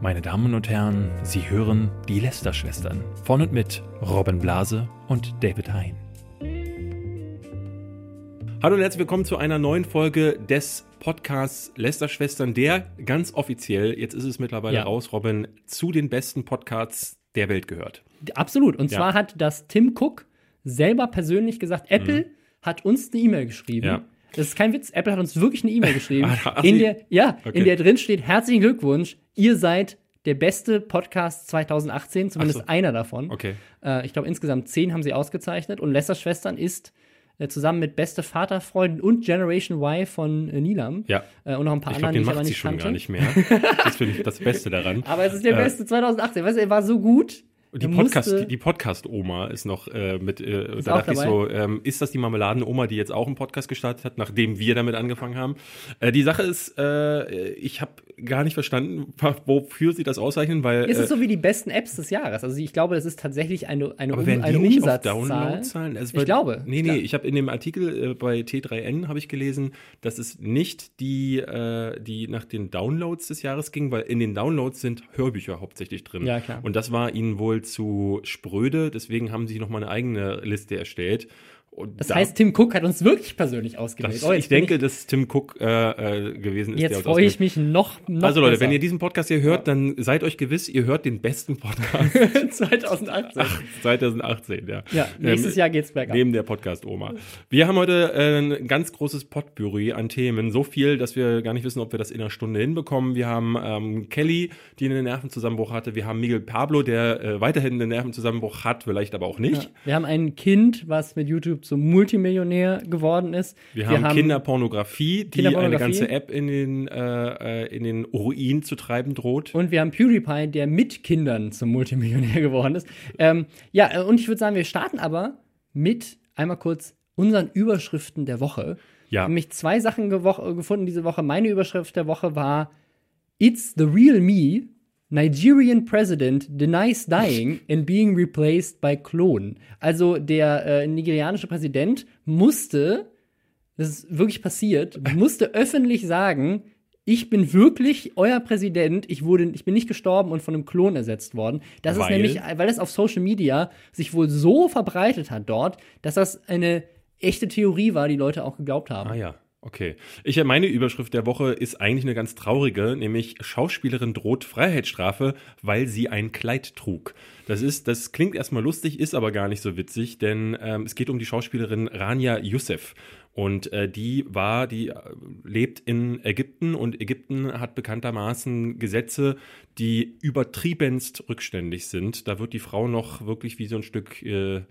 Meine Damen und Herren, Sie hören die Lester-Schwestern von und mit Robin Blase und David Hein. Hallo und herzlich willkommen zu einer neuen Folge des Podcasts Lester-Schwestern, der ganz offiziell, jetzt ist es mittlerweile Ja. raus, Robin, zu den besten Podcasts der Welt gehört. Absolut. Und Ja. zwar hat das Tim Cook selber persönlich gesagt, Apple hat uns eine E-Mail geschrieben. Mhm. Ja. Das ist kein Witz. Apple hat uns wirklich eine E-Mail geschrieben, ach, in der, ja, Okay. in der drin steht, herzlichen Glückwunsch, ihr seid der beste Podcast 2018, zumindest so. einer davon. Okay. Äh, ich glaube, insgesamt zehn haben sie ausgezeichnet. Und Lessers Schwestern ist äh, zusammen mit Beste Vaterfreundin und Generation Y von äh, Nilam Ja. äh, und noch ein paar Ich glaube, anderen, den macht sie nicht schon kannte. gar nicht mehr. Das finde ich das Beste daran. Aber es ist der Äh, beste 2018. Weißt du, er war so gut. Die Podcast, musste- die Podcast-Oma ist noch äh, mit, äh, Ist da dachte ich dabei? so, ähm, ist das die Marmeladen-Oma, die jetzt auch einen Podcast gestartet hat, nachdem wir damit angefangen haben? Äh, die Sache ist, äh, ich habe gar nicht verstanden, wofür sie das auszeichnen, weil Ist äh, es so wie die besten Apps des Jahres? Also ich glaube, das ist tatsächlich eine, eine, aber um, werden die eine nicht auf Umsatzzahl. Downloadzahlen? Also, Ich glaube. Nee, Ich nee, ich habe in dem Artikel äh, bei T3N habe ich gelesen, dass es nicht die, die nach den Downloads des Jahres ging, weil in den Downloads sind Hörbücher hauptsächlich drin. Ja, klar. Und das war ihnen wohl zu spröde, deswegen haben sie noch mal eine eigene Liste erstellt. Und Das da- heißt, Tim Cook hat uns wirklich persönlich ausgewählt. das, Oh, ich denke, dass Tim Cook äh, äh, gewesen ist. jetzt freue ich mich noch, noch Also Leute, besser. wenn ihr diesen Podcast hier hört, dann seid euch gewiss, ihr hört den besten Podcast 2018. 2018, ja. ja, nächstes Ähm, Jahr geht's bergab. Neben der Podcast-Oma. Wir haben heute äh, ein ganz großes Potpourri an Themen. So viel, dass wir gar nicht wissen, ob wir das in einer Stunde hinbekommen. Wir haben ähm, Kelly, die einen Nervenzusammenbruch hatte. Wir haben Miguel Pablo, der äh, weiterhin einen Nervenzusammenbruch hat, vielleicht aber auch nicht. Ja. Wir haben ein Kind, was mit YouTube zum Multimillionär geworden ist. Wir, haben, Kinderpornografie, die eine Kinderpornografie. ganze App in den, äh, äh, in den Ruin zu treiben droht. Und wir haben PewDiePie, der mit Kindern zum Multimillionär geworden ist. Ähm, ja, äh, und ich würde sagen, wir starten aber mit einmal kurz unseren Überschriften der Woche. Ja. Nämlich zwei Sachen gefunden diese Woche. Meine Überschrift der Woche war It's the real me. Nigerian President denies dying and being replaced by Clone. Also der äh, nigerianische Präsident musste, das ist wirklich passiert, musste öffentlich sagen, ich bin wirklich euer Präsident, ich, wurde, ich bin nicht gestorben und von einem Klon ersetzt worden. Das Weil? ist nämlich, weil das auf Social Media sich wohl so verbreitet hat dort, dass das eine echte Theorie war, die Leute auch geglaubt haben. Ah ja, okay. Ich, meine Überschrift der Woche ist eigentlich eine ganz traurige, nämlich Schauspielerin droht Freiheitsstrafe, weil sie ein Kleid trug. Das ist, das klingt erstmal lustig, ist aber gar nicht so witzig, denn ähm, es geht um die Schauspielerin Rania Youssef. Und äh, die war, die äh, lebt in Ägypten und Ägypten hat bekanntermaßen Gesetze, die übertriebenst rückständig sind. Da wird die Frau noch wirklich wie so ein Stück, äh,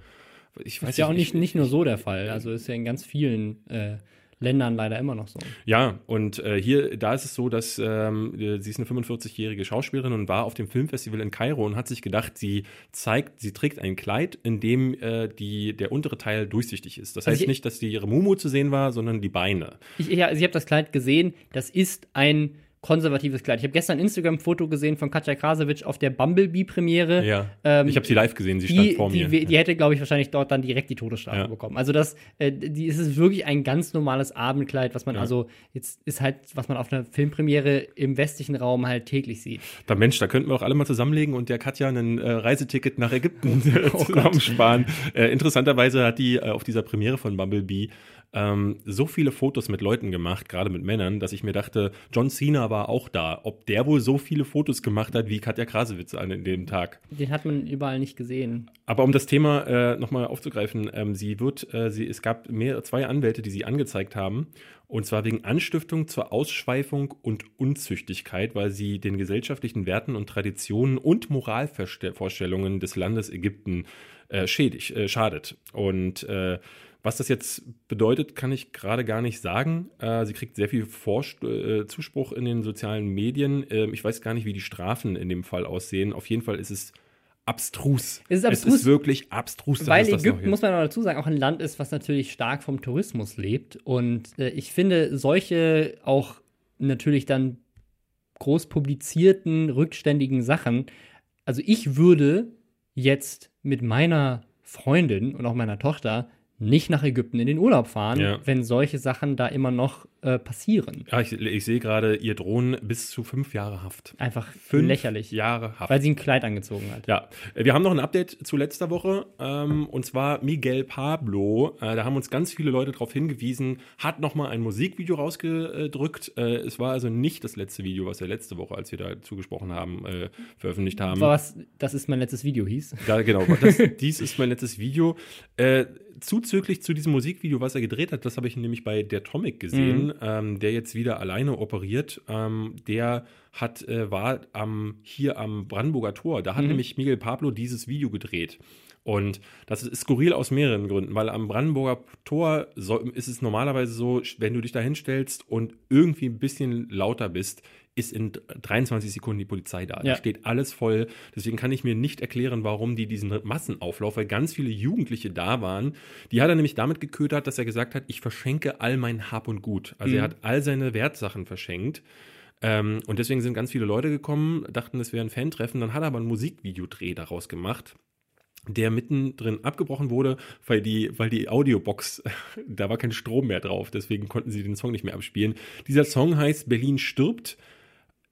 ich weiß Ist ja auch nicht, ich- nicht nur so der Fall. Also ist ja in ganz vielen äh, Ländern leider immer noch so. Ja, und äh, hier, da ist es so, dass ähm, äh, sie ist eine 45-jährige Schauspielerin und war auf dem Filmfestival in Kairo und hat sich gedacht, sie zeigt, sie trägt ein Kleid, in dem äh, die, der untere Teil durchsichtig ist. Das Also heißt ich- nicht, dass die ihre Mumu zu sehen war, sondern die Beine. Ich, ja, also ich habe das Kleid gesehen. Das ist ein konservatives Kleid. Ich habe gestern ein Instagram-Foto gesehen von Katja Krasowitsch auf der Bumblebee-Premiere. Ja. Ähm, ich habe sie live gesehen, sie stand die, vor die, mir. die hätte, glaube ich, wahrscheinlich dort dann direkt die Todesstrafe Ja. bekommen. Also das, äh, die, es ist wirklich ein ganz normales Abendkleid, was man also jetzt ist halt, was man auf einer Filmpremiere im westlichen Raum halt täglich sieht. Da Mensch, da könnten wir auch alle mal zusammenlegen und der Katja ein äh, Reiseticket nach Ägypten Oh zusammensparen. Äh, interessanterweise hat die äh, auf dieser Premiere von Bumblebee ähm, so viele Fotos mit Leuten gemacht, gerade mit Männern, dass ich mir dachte, John Cena war auch da. Ob der wohl so viele Fotos gemacht hat wie Katja Krasewitz an dem Tag. Den hat man überall nicht gesehen. Aber um das Thema äh, nochmal aufzugreifen, ähm, sie wird, äh, sie, es gab mehr, zwei Anwälte, die sie angezeigt haben. Und zwar wegen Anstiftung zur Ausschweifung und Unzüchtigkeit, weil sie den gesellschaftlichen Werten und Traditionen und Moralvorstellungen des Landes Ägypten äh, schädigt, äh, schadet. Und äh, was das jetzt bedeutet, kann ich gerade gar nicht sagen. Äh, sie kriegt sehr viel Vorst äh, Zuspruch in den sozialen Medien. Ähm, ich weiß gar nicht, wie die Strafen in dem Fall aussehen. Auf jeden Fall ist es abstrus. Es ist abstrus, Es ist wirklich abstrus. dass Weil noch Ägypten, gibt. muss man auch dazu sagen, auch ein Land ist, was natürlich stark vom Tourismus lebt. Und äh, ich finde, solche auch natürlich dann groß publizierten, rückständigen Sachen, also ich würde jetzt mit meiner Freundin und auch meiner Tochter nicht nach Ägypten in den Urlaub fahren, Ja. wenn solche Sachen da immer noch äh, passieren. Ja, ich, ich sehe gerade, ihr drohen bis zu fünf Jahre Haft. Einfach Fünf lächerlich. Jahre Haft. Weil sie ein Kleid angezogen hat. Ja, wir haben noch ein Update zu letzter Woche ähm, und zwar Miguel Pablo. Äh, da haben uns ganz viele Leute darauf hingewiesen, hat nochmal ein Musikvideo rausgedrückt. Äh, es war also nicht das letzte Video, was er letzte Woche, als wir da zugesprochen haben, äh, veröffentlicht haben. Was, das ist mein letztes Video hieß. Ja, genau. Das, dies ist mein letztes Video. Äh, zuzüglich zu diesem Musikvideo, was er gedreht hat, das habe ich nämlich bei der Tomic gesehen, Mhm. Ähm, der jetzt wieder alleine operiert. Ähm, der hat, äh, war am, hier am Brandenburger Tor. Da hat Mhm. nämlich Miguel Pablo dieses Video gedreht. Und das ist skurril aus mehreren Gründen, weil am Brandenburger Tor so, ist es normalerweise so, wenn du dich da hinstellst und irgendwie ein bisschen lauter bist, ist in 23 Sekunden die Polizei da. Ja. Da steht alles voll. Deswegen kann ich mir nicht erklären, warum die diesen Massenauflauf, weil ganz viele Jugendliche da waren. Die hat er nämlich damit geködert, dass er gesagt hat, ich verschenke all mein Hab und Gut. Also er hat all seine Wertsachen verschenkt. Ähm, und deswegen sind ganz viele Leute gekommen, dachten, es wäre ein Fan-Treffen. Dann hat er aber ein Musikvideodreh daraus gemacht der mittendrin abgebrochen wurde, weil die, weil die Audiobox, da war kein Strom mehr drauf, deswegen konnten sie den Song nicht mehr abspielen. Dieser Song heißt Berlin stirbt.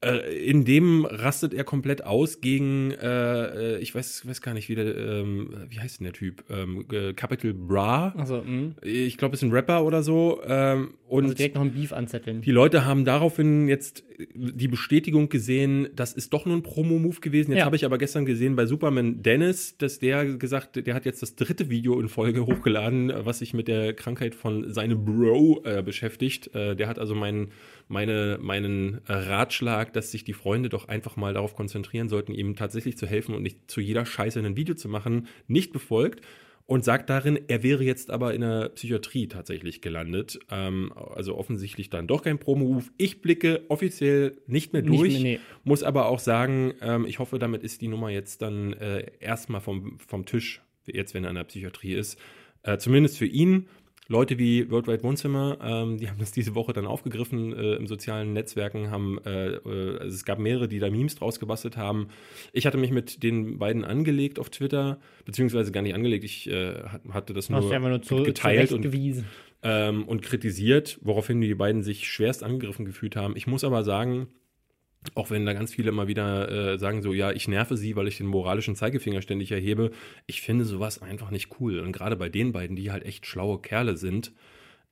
Äh, in dem rastet er komplett aus gegen, äh, äh, ich weiß, weiß gar nicht, wie der, ähm, wie heißt denn der Typ? Ähm, äh, Capital Bra. Also, mh. Ich glaube, es ist ein Rapper oder so. Ähm, und also direkt noch ein Beef anzetteln. die Leute haben daraufhin jetzt die Bestätigung gesehen, das ist doch nur ein Promo-Move gewesen. Jetzt Ja. habe ich aber gestern gesehen bei Superman Dennis, dass der gesagt, der hat jetzt das dritte Video in Folge hochgeladen, was sich mit der Krankheit von seinem Bro äh, beschäftigt. Äh, der hat also meinen meine, meinen Ratschlag, dass sich die Freunde doch einfach mal darauf konzentrieren sollten, ihm tatsächlich zu helfen und nicht zu jeder Scheiße ein Video zu machen, nicht befolgt und sagt darin, er wäre jetzt aber in der Psychiatrie tatsächlich gelandet. Ähm, also offensichtlich dann doch kein Promo-Move. Ich blicke offiziell nicht mehr Nicht durch, mehr, nee. muss aber auch sagen, ähm, ich hoffe, damit ist die Nummer jetzt dann äh, erstmal vom, vom Tisch, jetzt wenn er in der Psychiatrie ist. Äh, zumindest für ihn. Leute wie Worldwide Wohnzimmer, ähm, die haben das diese Woche dann aufgegriffen äh, im sozialen Netzwerken, haben, äh, äh, also es gab mehrere, die da Memes draus gebastelt haben. Ich hatte mich mit den beiden angelegt auf Twitter, beziehungsweise gar nicht angelegt, ich äh, hat- hatte das nur, nur zu, geteilt und ähm, und kritisiert, woraufhin die beiden sich schwerst angegriffen gefühlt haben. Ich muss aber sagen, auch wenn da ganz viele immer wieder äh, sagen so, ja, ich nerve sie, weil ich den moralischen Zeigefinger ständig erhebe, ich finde sowas einfach nicht cool. Und gerade bei den beiden, die halt echt schlaue Kerle sind,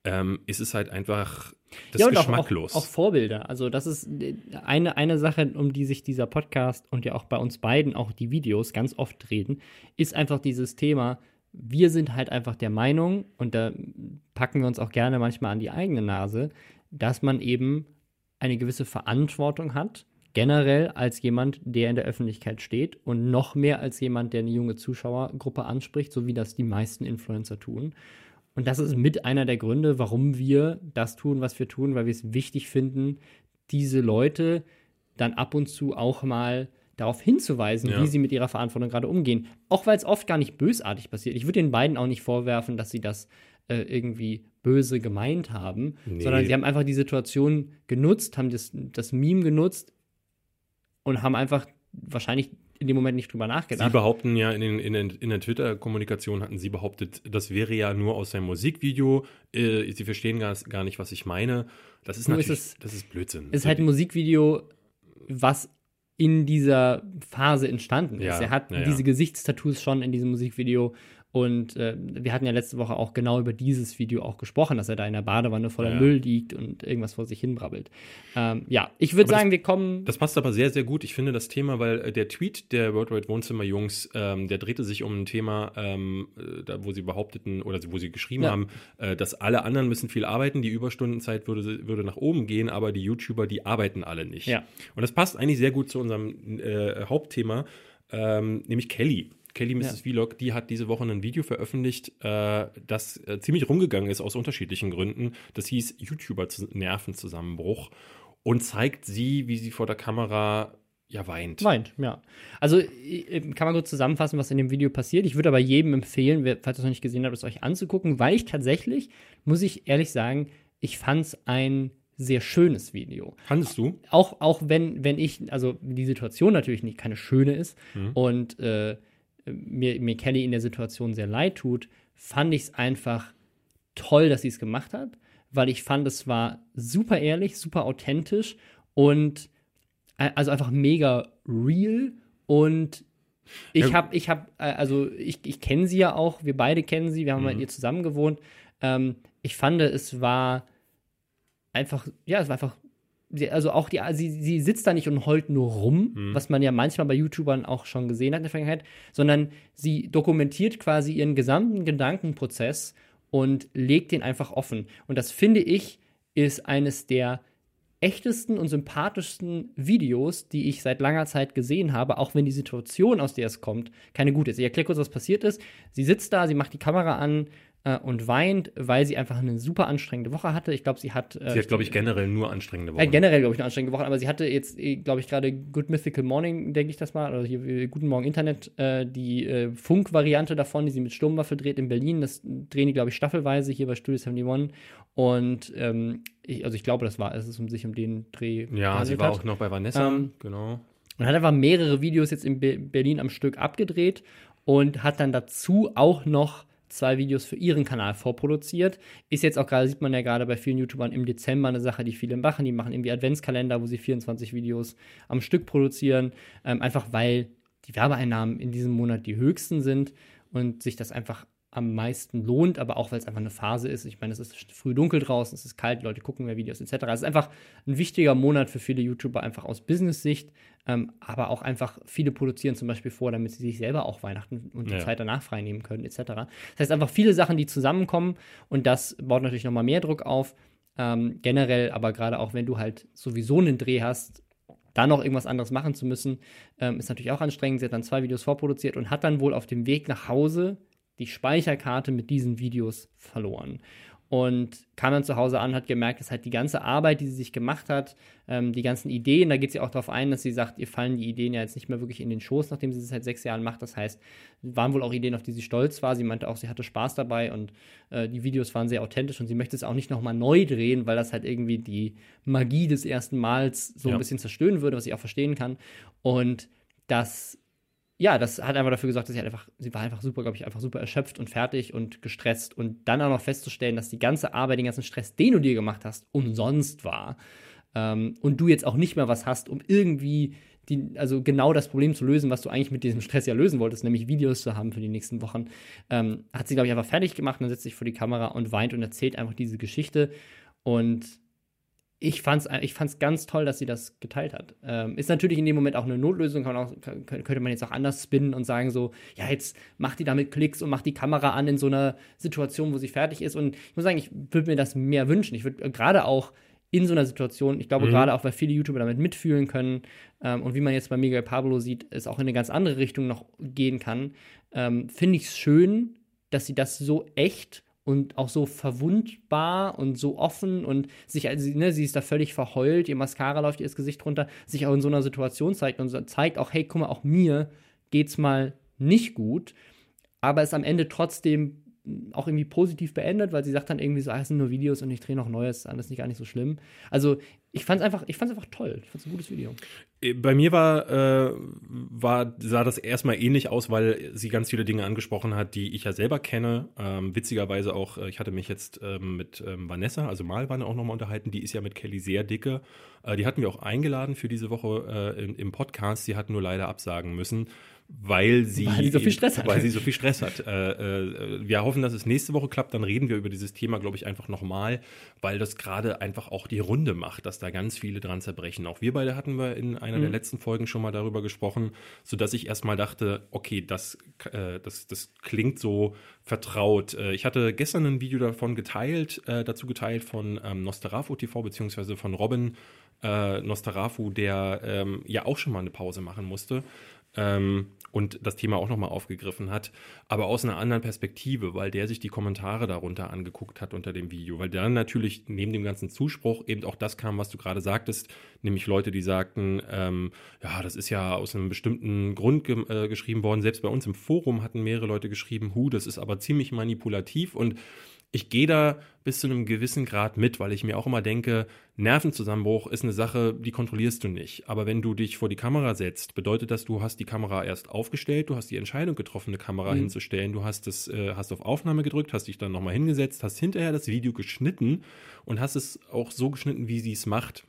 ähm, ist es halt einfach das ja, und auch, geschmacklos. auch, auch Vorbilder. Also, das ist eine, eine Sache, um die sich dieser Podcast und ja auch bei uns beiden auch die Videos ganz oft reden, ist einfach dieses Thema. Wir sind halt einfach der Meinung, und da packen wir uns auch gerne manchmal an die eigene Nase, dass man eben eine gewisse Verantwortung hat, generell als jemand, der in der Öffentlichkeit steht und noch mehr als jemand, der eine junge Zuschauergruppe anspricht, so wie das die meisten Influencer tun. Und das ist mit einer der Gründe, warum wir das tun, was wir tun, weil wir es wichtig finden, diese Leute dann ab und zu auch mal darauf hinzuweisen, Ja. wie sie mit ihrer Verantwortung gerade umgehen. Auch weil es oft gar nicht bösartig passiert. Ich würde den beiden auch nicht vorwerfen, dass sie das äh, irgendwie böse gemeint haben, Nee. sondern sie haben einfach die Situation genutzt, haben das, das Meme genutzt und haben einfach wahrscheinlich in dem Moment nicht drüber Sie nachgedacht. behaupten ja in, den, in, den, in der Twitter-Kommunikation hatten sie behauptet, das wäre ja nur aus seinem Musikvideo. Äh, sie verstehen gar, gar nicht, was ich meine. Das ist Nur ist natürlich, es- das ist Blödsinn. ist halt ein Musikvideo, was in dieser Phase entstanden ist. Ja, er hat ja, ja. diese Gesichtstattoos schon in diesem Musikvideo und äh, wir hatten ja letzte Woche auch genau über dieses Video auch gesprochen, dass er da in der Badewanne voller Ja. Müll liegt und irgendwas vor sich hin brabbelt. Ähm, ja, ich würde sagen, wir kommen. Das passt aber sehr, sehr gut. Ich finde das Thema, weil äh, der Tweet der Worldwide Wohnzimmer Jungs, ähm, der drehte sich um ein Thema, ähm, äh, da, wo sie behaupteten oder wo sie geschrieben Ja. haben, äh, dass alle anderen müssen viel arbeiten, die Überstundenzeit würde, würde nach oben gehen, aber die YouTuber, die arbeiten alle nicht. Ja. Und das passt eigentlich sehr gut zu unserem äh, Hauptthema, ähm, nämlich Kelly. Kelly Mrs. Vlog, die hat diese Woche ein Video veröffentlicht, äh, das äh, ziemlich rumgegangen ist aus unterschiedlichen Gründen. Das hieß YouTuber-Nervenzusammenbruch und zeigt sie, wie sie vor der Kamera ja weint. Weint, ja. Also kann man kurz zusammenfassen, was in dem Video passiert. Ich würde aber jedem empfehlen, falls ihr es noch nicht gesehen habt, es euch anzugucken, weil ich tatsächlich, muss ich ehrlich sagen, ich fand es ein sehr schönes Video. Fandest du? auch, auch wenn, wenn ich, also die Situation natürlich nicht keine schöne ist und äh, mir, mir Kelly in der Situation sehr leid tut, fand ich es einfach toll, dass sie es gemacht hat, weil ich fand, es war super ehrlich, super authentisch und äh, also einfach mega real und ich habe, ich habe, also ich, ich kenne sie ja auch, wir beide kennen sie, wir haben Mhm. mit ihr zusammen gewohnt. Ähm, ich fand, es war einfach, ja, es war einfach, also auch die, sie, sie sitzt da nicht und heult nur rum, Mhm. was man ja manchmal bei YouTubern auch schon gesehen hat in der Vergangenheit, sondern sie dokumentiert quasi ihren gesamten Gedankenprozess und legt den einfach offen. Und das finde ich, ist eines der echtesten und sympathischsten Videos, die ich seit langer Zeit gesehen habe, auch wenn die Situation, aus der es kommt, keine gute ist. Ich erkläre kurz, was passiert ist. Sie sitzt da, sie macht die Kamera an äh, und weint, weil sie einfach eine super anstrengende Woche hatte. Ich glaube, sie hat. Äh, Sie hat, glaube ich, generell nur anstrengende äh, Wochen. generell, glaube ich, eine anstrengende Woche, aber sie hatte jetzt, glaube ich, gerade Good Mythical Morning, denke ich das mal, oder hier äh, Guten Morgen Internet, äh, die äh, Funk-Variante davon, die sie mit Sturmwaffe dreht in Berlin. Das drehen die, glaube ich, staffelweise hier bei Studio 71. Und ähm, ich, also ich glaube, das war, es ist um sich um den Dreh. ja, sie war hat. auch noch bei Vanessa, Ähm, genau. Und hat einfach mehrere Videos jetzt in Be Berlin am Stück abgedreht und hat dann dazu auch noch zwei Videos für ihren Kanal vorproduziert. Ist jetzt auch gerade, sieht man ja gerade bei vielen YouTubern im Dezember eine Sache, die viele machen. Die machen irgendwie Adventskalender, wo sie 24 Videos am Stück produzieren. Ähm, einfach weil die Werbeeinnahmen in diesem Monat die höchsten sind und sich das einfach am meisten lohnt, aber auch weil es einfach eine Phase ist. Ich meine, es ist früh dunkel draußen, es ist kalt, Leute gucken mehr Videos etc. Es ist einfach ein wichtiger Monat für viele YouTuber, einfach aus Business-Sicht, ähm, aber auch einfach viele produzieren zum Beispiel vor, damit sie sich selber auch Weihnachten und die Ja. Zeit danach freinehmen können etc. Das heißt einfach viele Sachen, die zusammenkommen und das baut natürlich nochmal mehr Druck auf. Ähm, generell, aber gerade auch wenn du halt sowieso einen Dreh hast, da noch irgendwas anderes machen zu müssen, ähm, ist natürlich auch anstrengend. Sie hat dann zwei Videos vorproduziert und hat dann wohl auf dem Weg nach Hause die Speicherkarte mit diesen Videos verloren. Und kam dann zu Hause an, hat gemerkt, dass halt die ganze Arbeit, die sie sich gemacht hat, ähm, die ganzen Ideen, da geht sie auch darauf ein, dass sie sagt, ihr fallen die Ideen ja jetzt nicht mehr wirklich in den Schoß, nachdem sie es seit sechs Jahren macht. Das heißt, waren wohl auch Ideen, auf die sie stolz war. Sie meinte auch, sie hatte Spaß dabei und äh, die Videos waren sehr authentisch und sie möchte es auch nicht nochmal neu drehen, weil das halt irgendwie die Magie des ersten Mals so Ja. ein bisschen zerstören würde, was ich auch verstehen kann. Und das ja, das hat einfach dafür gesorgt, dass sie halt einfach, sie war einfach super, glaube ich, einfach super erschöpft und fertig und gestresst. Und dann auch noch festzustellen, dass die ganze Arbeit, den ganzen Stress, den du dir gemacht hast, umsonst war. Ähm, und du jetzt auch nicht mehr was hast, um irgendwie die, also genau das Problem zu lösen, was du eigentlich mit diesem Stress ja lösen wolltest, nämlich Videos zu haben für die nächsten Wochen, ähm, hat sie, glaube ich, einfach fertig gemacht und dann setzt sich vor die Kamera und weint und erzählt einfach diese Geschichte. Und ich fand's, ich fand's ganz toll, dass sie das geteilt hat. Ähm, ist natürlich in dem Moment auch eine Notlösung, kann man auch, könnte man jetzt auch anders spinnen und sagen so, ja, jetzt macht die damit Klicks und macht die Kamera an in so einer Situation, wo sie fertig ist. Und ich muss sagen, ich würde mir das mehr wünschen. Ich würde gerade auch in so einer Situation, ich glaube Mhm. gerade auch, weil viele YouTuber damit mitfühlen können ähm, und wie man jetzt bei Miguel Pablo sieht, es auch in eine ganz andere Richtung noch gehen kann, ähm, finde ich es schön, dass sie das so echt und auch so verwundbar und so offen und sich, also, ne, sie ist da völlig verheult, ihr Mascara läuft ihr das Gesicht runter, sich auch in so einer Situation zeigt und zeigt auch, hey, guck mal, auch mir geht's mal nicht gut, aber es am Ende trotzdem auch irgendwie positiv beendet, weil sie sagt dann irgendwie so, ah, es sind nur Videos und ich drehe noch Neues, alles nicht gar nicht so schlimm. Also ich fand's einfach, ich fand's einfach toll. Ich fand's ein gutes Video. Äh, Bei mir war, äh, war, sah das erstmal ähnlich aus, weil sie ganz viele Dinge angesprochen hat, die ich ja selber kenne. Ähm, witzigerweise auch, äh, ich hatte mich jetzt ähm, mit ähm, Vanessa, also Malwanne auch nochmal unterhalten, die ist ja mit Kelly sehr dicke. Äh, die hatten wir auch eingeladen für diese Woche äh, im, im Podcast. Sie hat nur leider absagen müssen, weil sie, Weil sie so viel Stress hat. Weil sie so viel Stress hat. Äh, äh, wir hoffen, dass es nächste Woche klappt. Dann reden wir über dieses Thema, glaube ich, einfach nochmal, weil das gerade einfach auch die Runde macht, dass da ganz viele dran zerbrechen. Auch wir beide hatten wir in einer der letzten Folgen schon mal darüber gesprochen, sodass ich erstmal dachte, okay, das, äh, das, das klingt so vertraut. Äh, ich hatte gestern ein Video davon geteilt, äh, dazu geteilt von ähm, Nostarafu TV, beziehungsweise von Robin äh, Nostarafu, der ähm, ja auch schon mal eine Pause machen musste ähm, und das Thema auch nochmal aufgegriffen hat, aber aus einer anderen Perspektive, weil der sich die Kommentare darunter angeguckt hat unter dem Video, weil dann natürlich neben dem ganzen Zuspruch eben auch das kam, was du gerade sagtest, nämlich Leute, die sagten, ähm, ja, das ist ja aus einem bestimmten Grund ge äh, geschrieben worden. Selbst bei uns im Forum hatten mehrere Leute geschrieben, hu, das ist aber ziemlich manipulativ und ich gehe da bis zu einem gewissen Grad mit, weil ich mir auch immer denke, Nervenzusammenbruch ist eine Sache, die kontrollierst du nicht. Aber wenn du dich vor die Kamera setzt, bedeutet das, du hast die Kamera erst aufgestellt, du hast die Entscheidung getroffen, eine Kamera mhm. hinzustellen, du hast es, äh, hast auf Aufnahme gedrückt, hast dich dann nochmal hingesetzt, hast hinterher das Video geschnitten und hast es auch so geschnitten, wie sie es macht.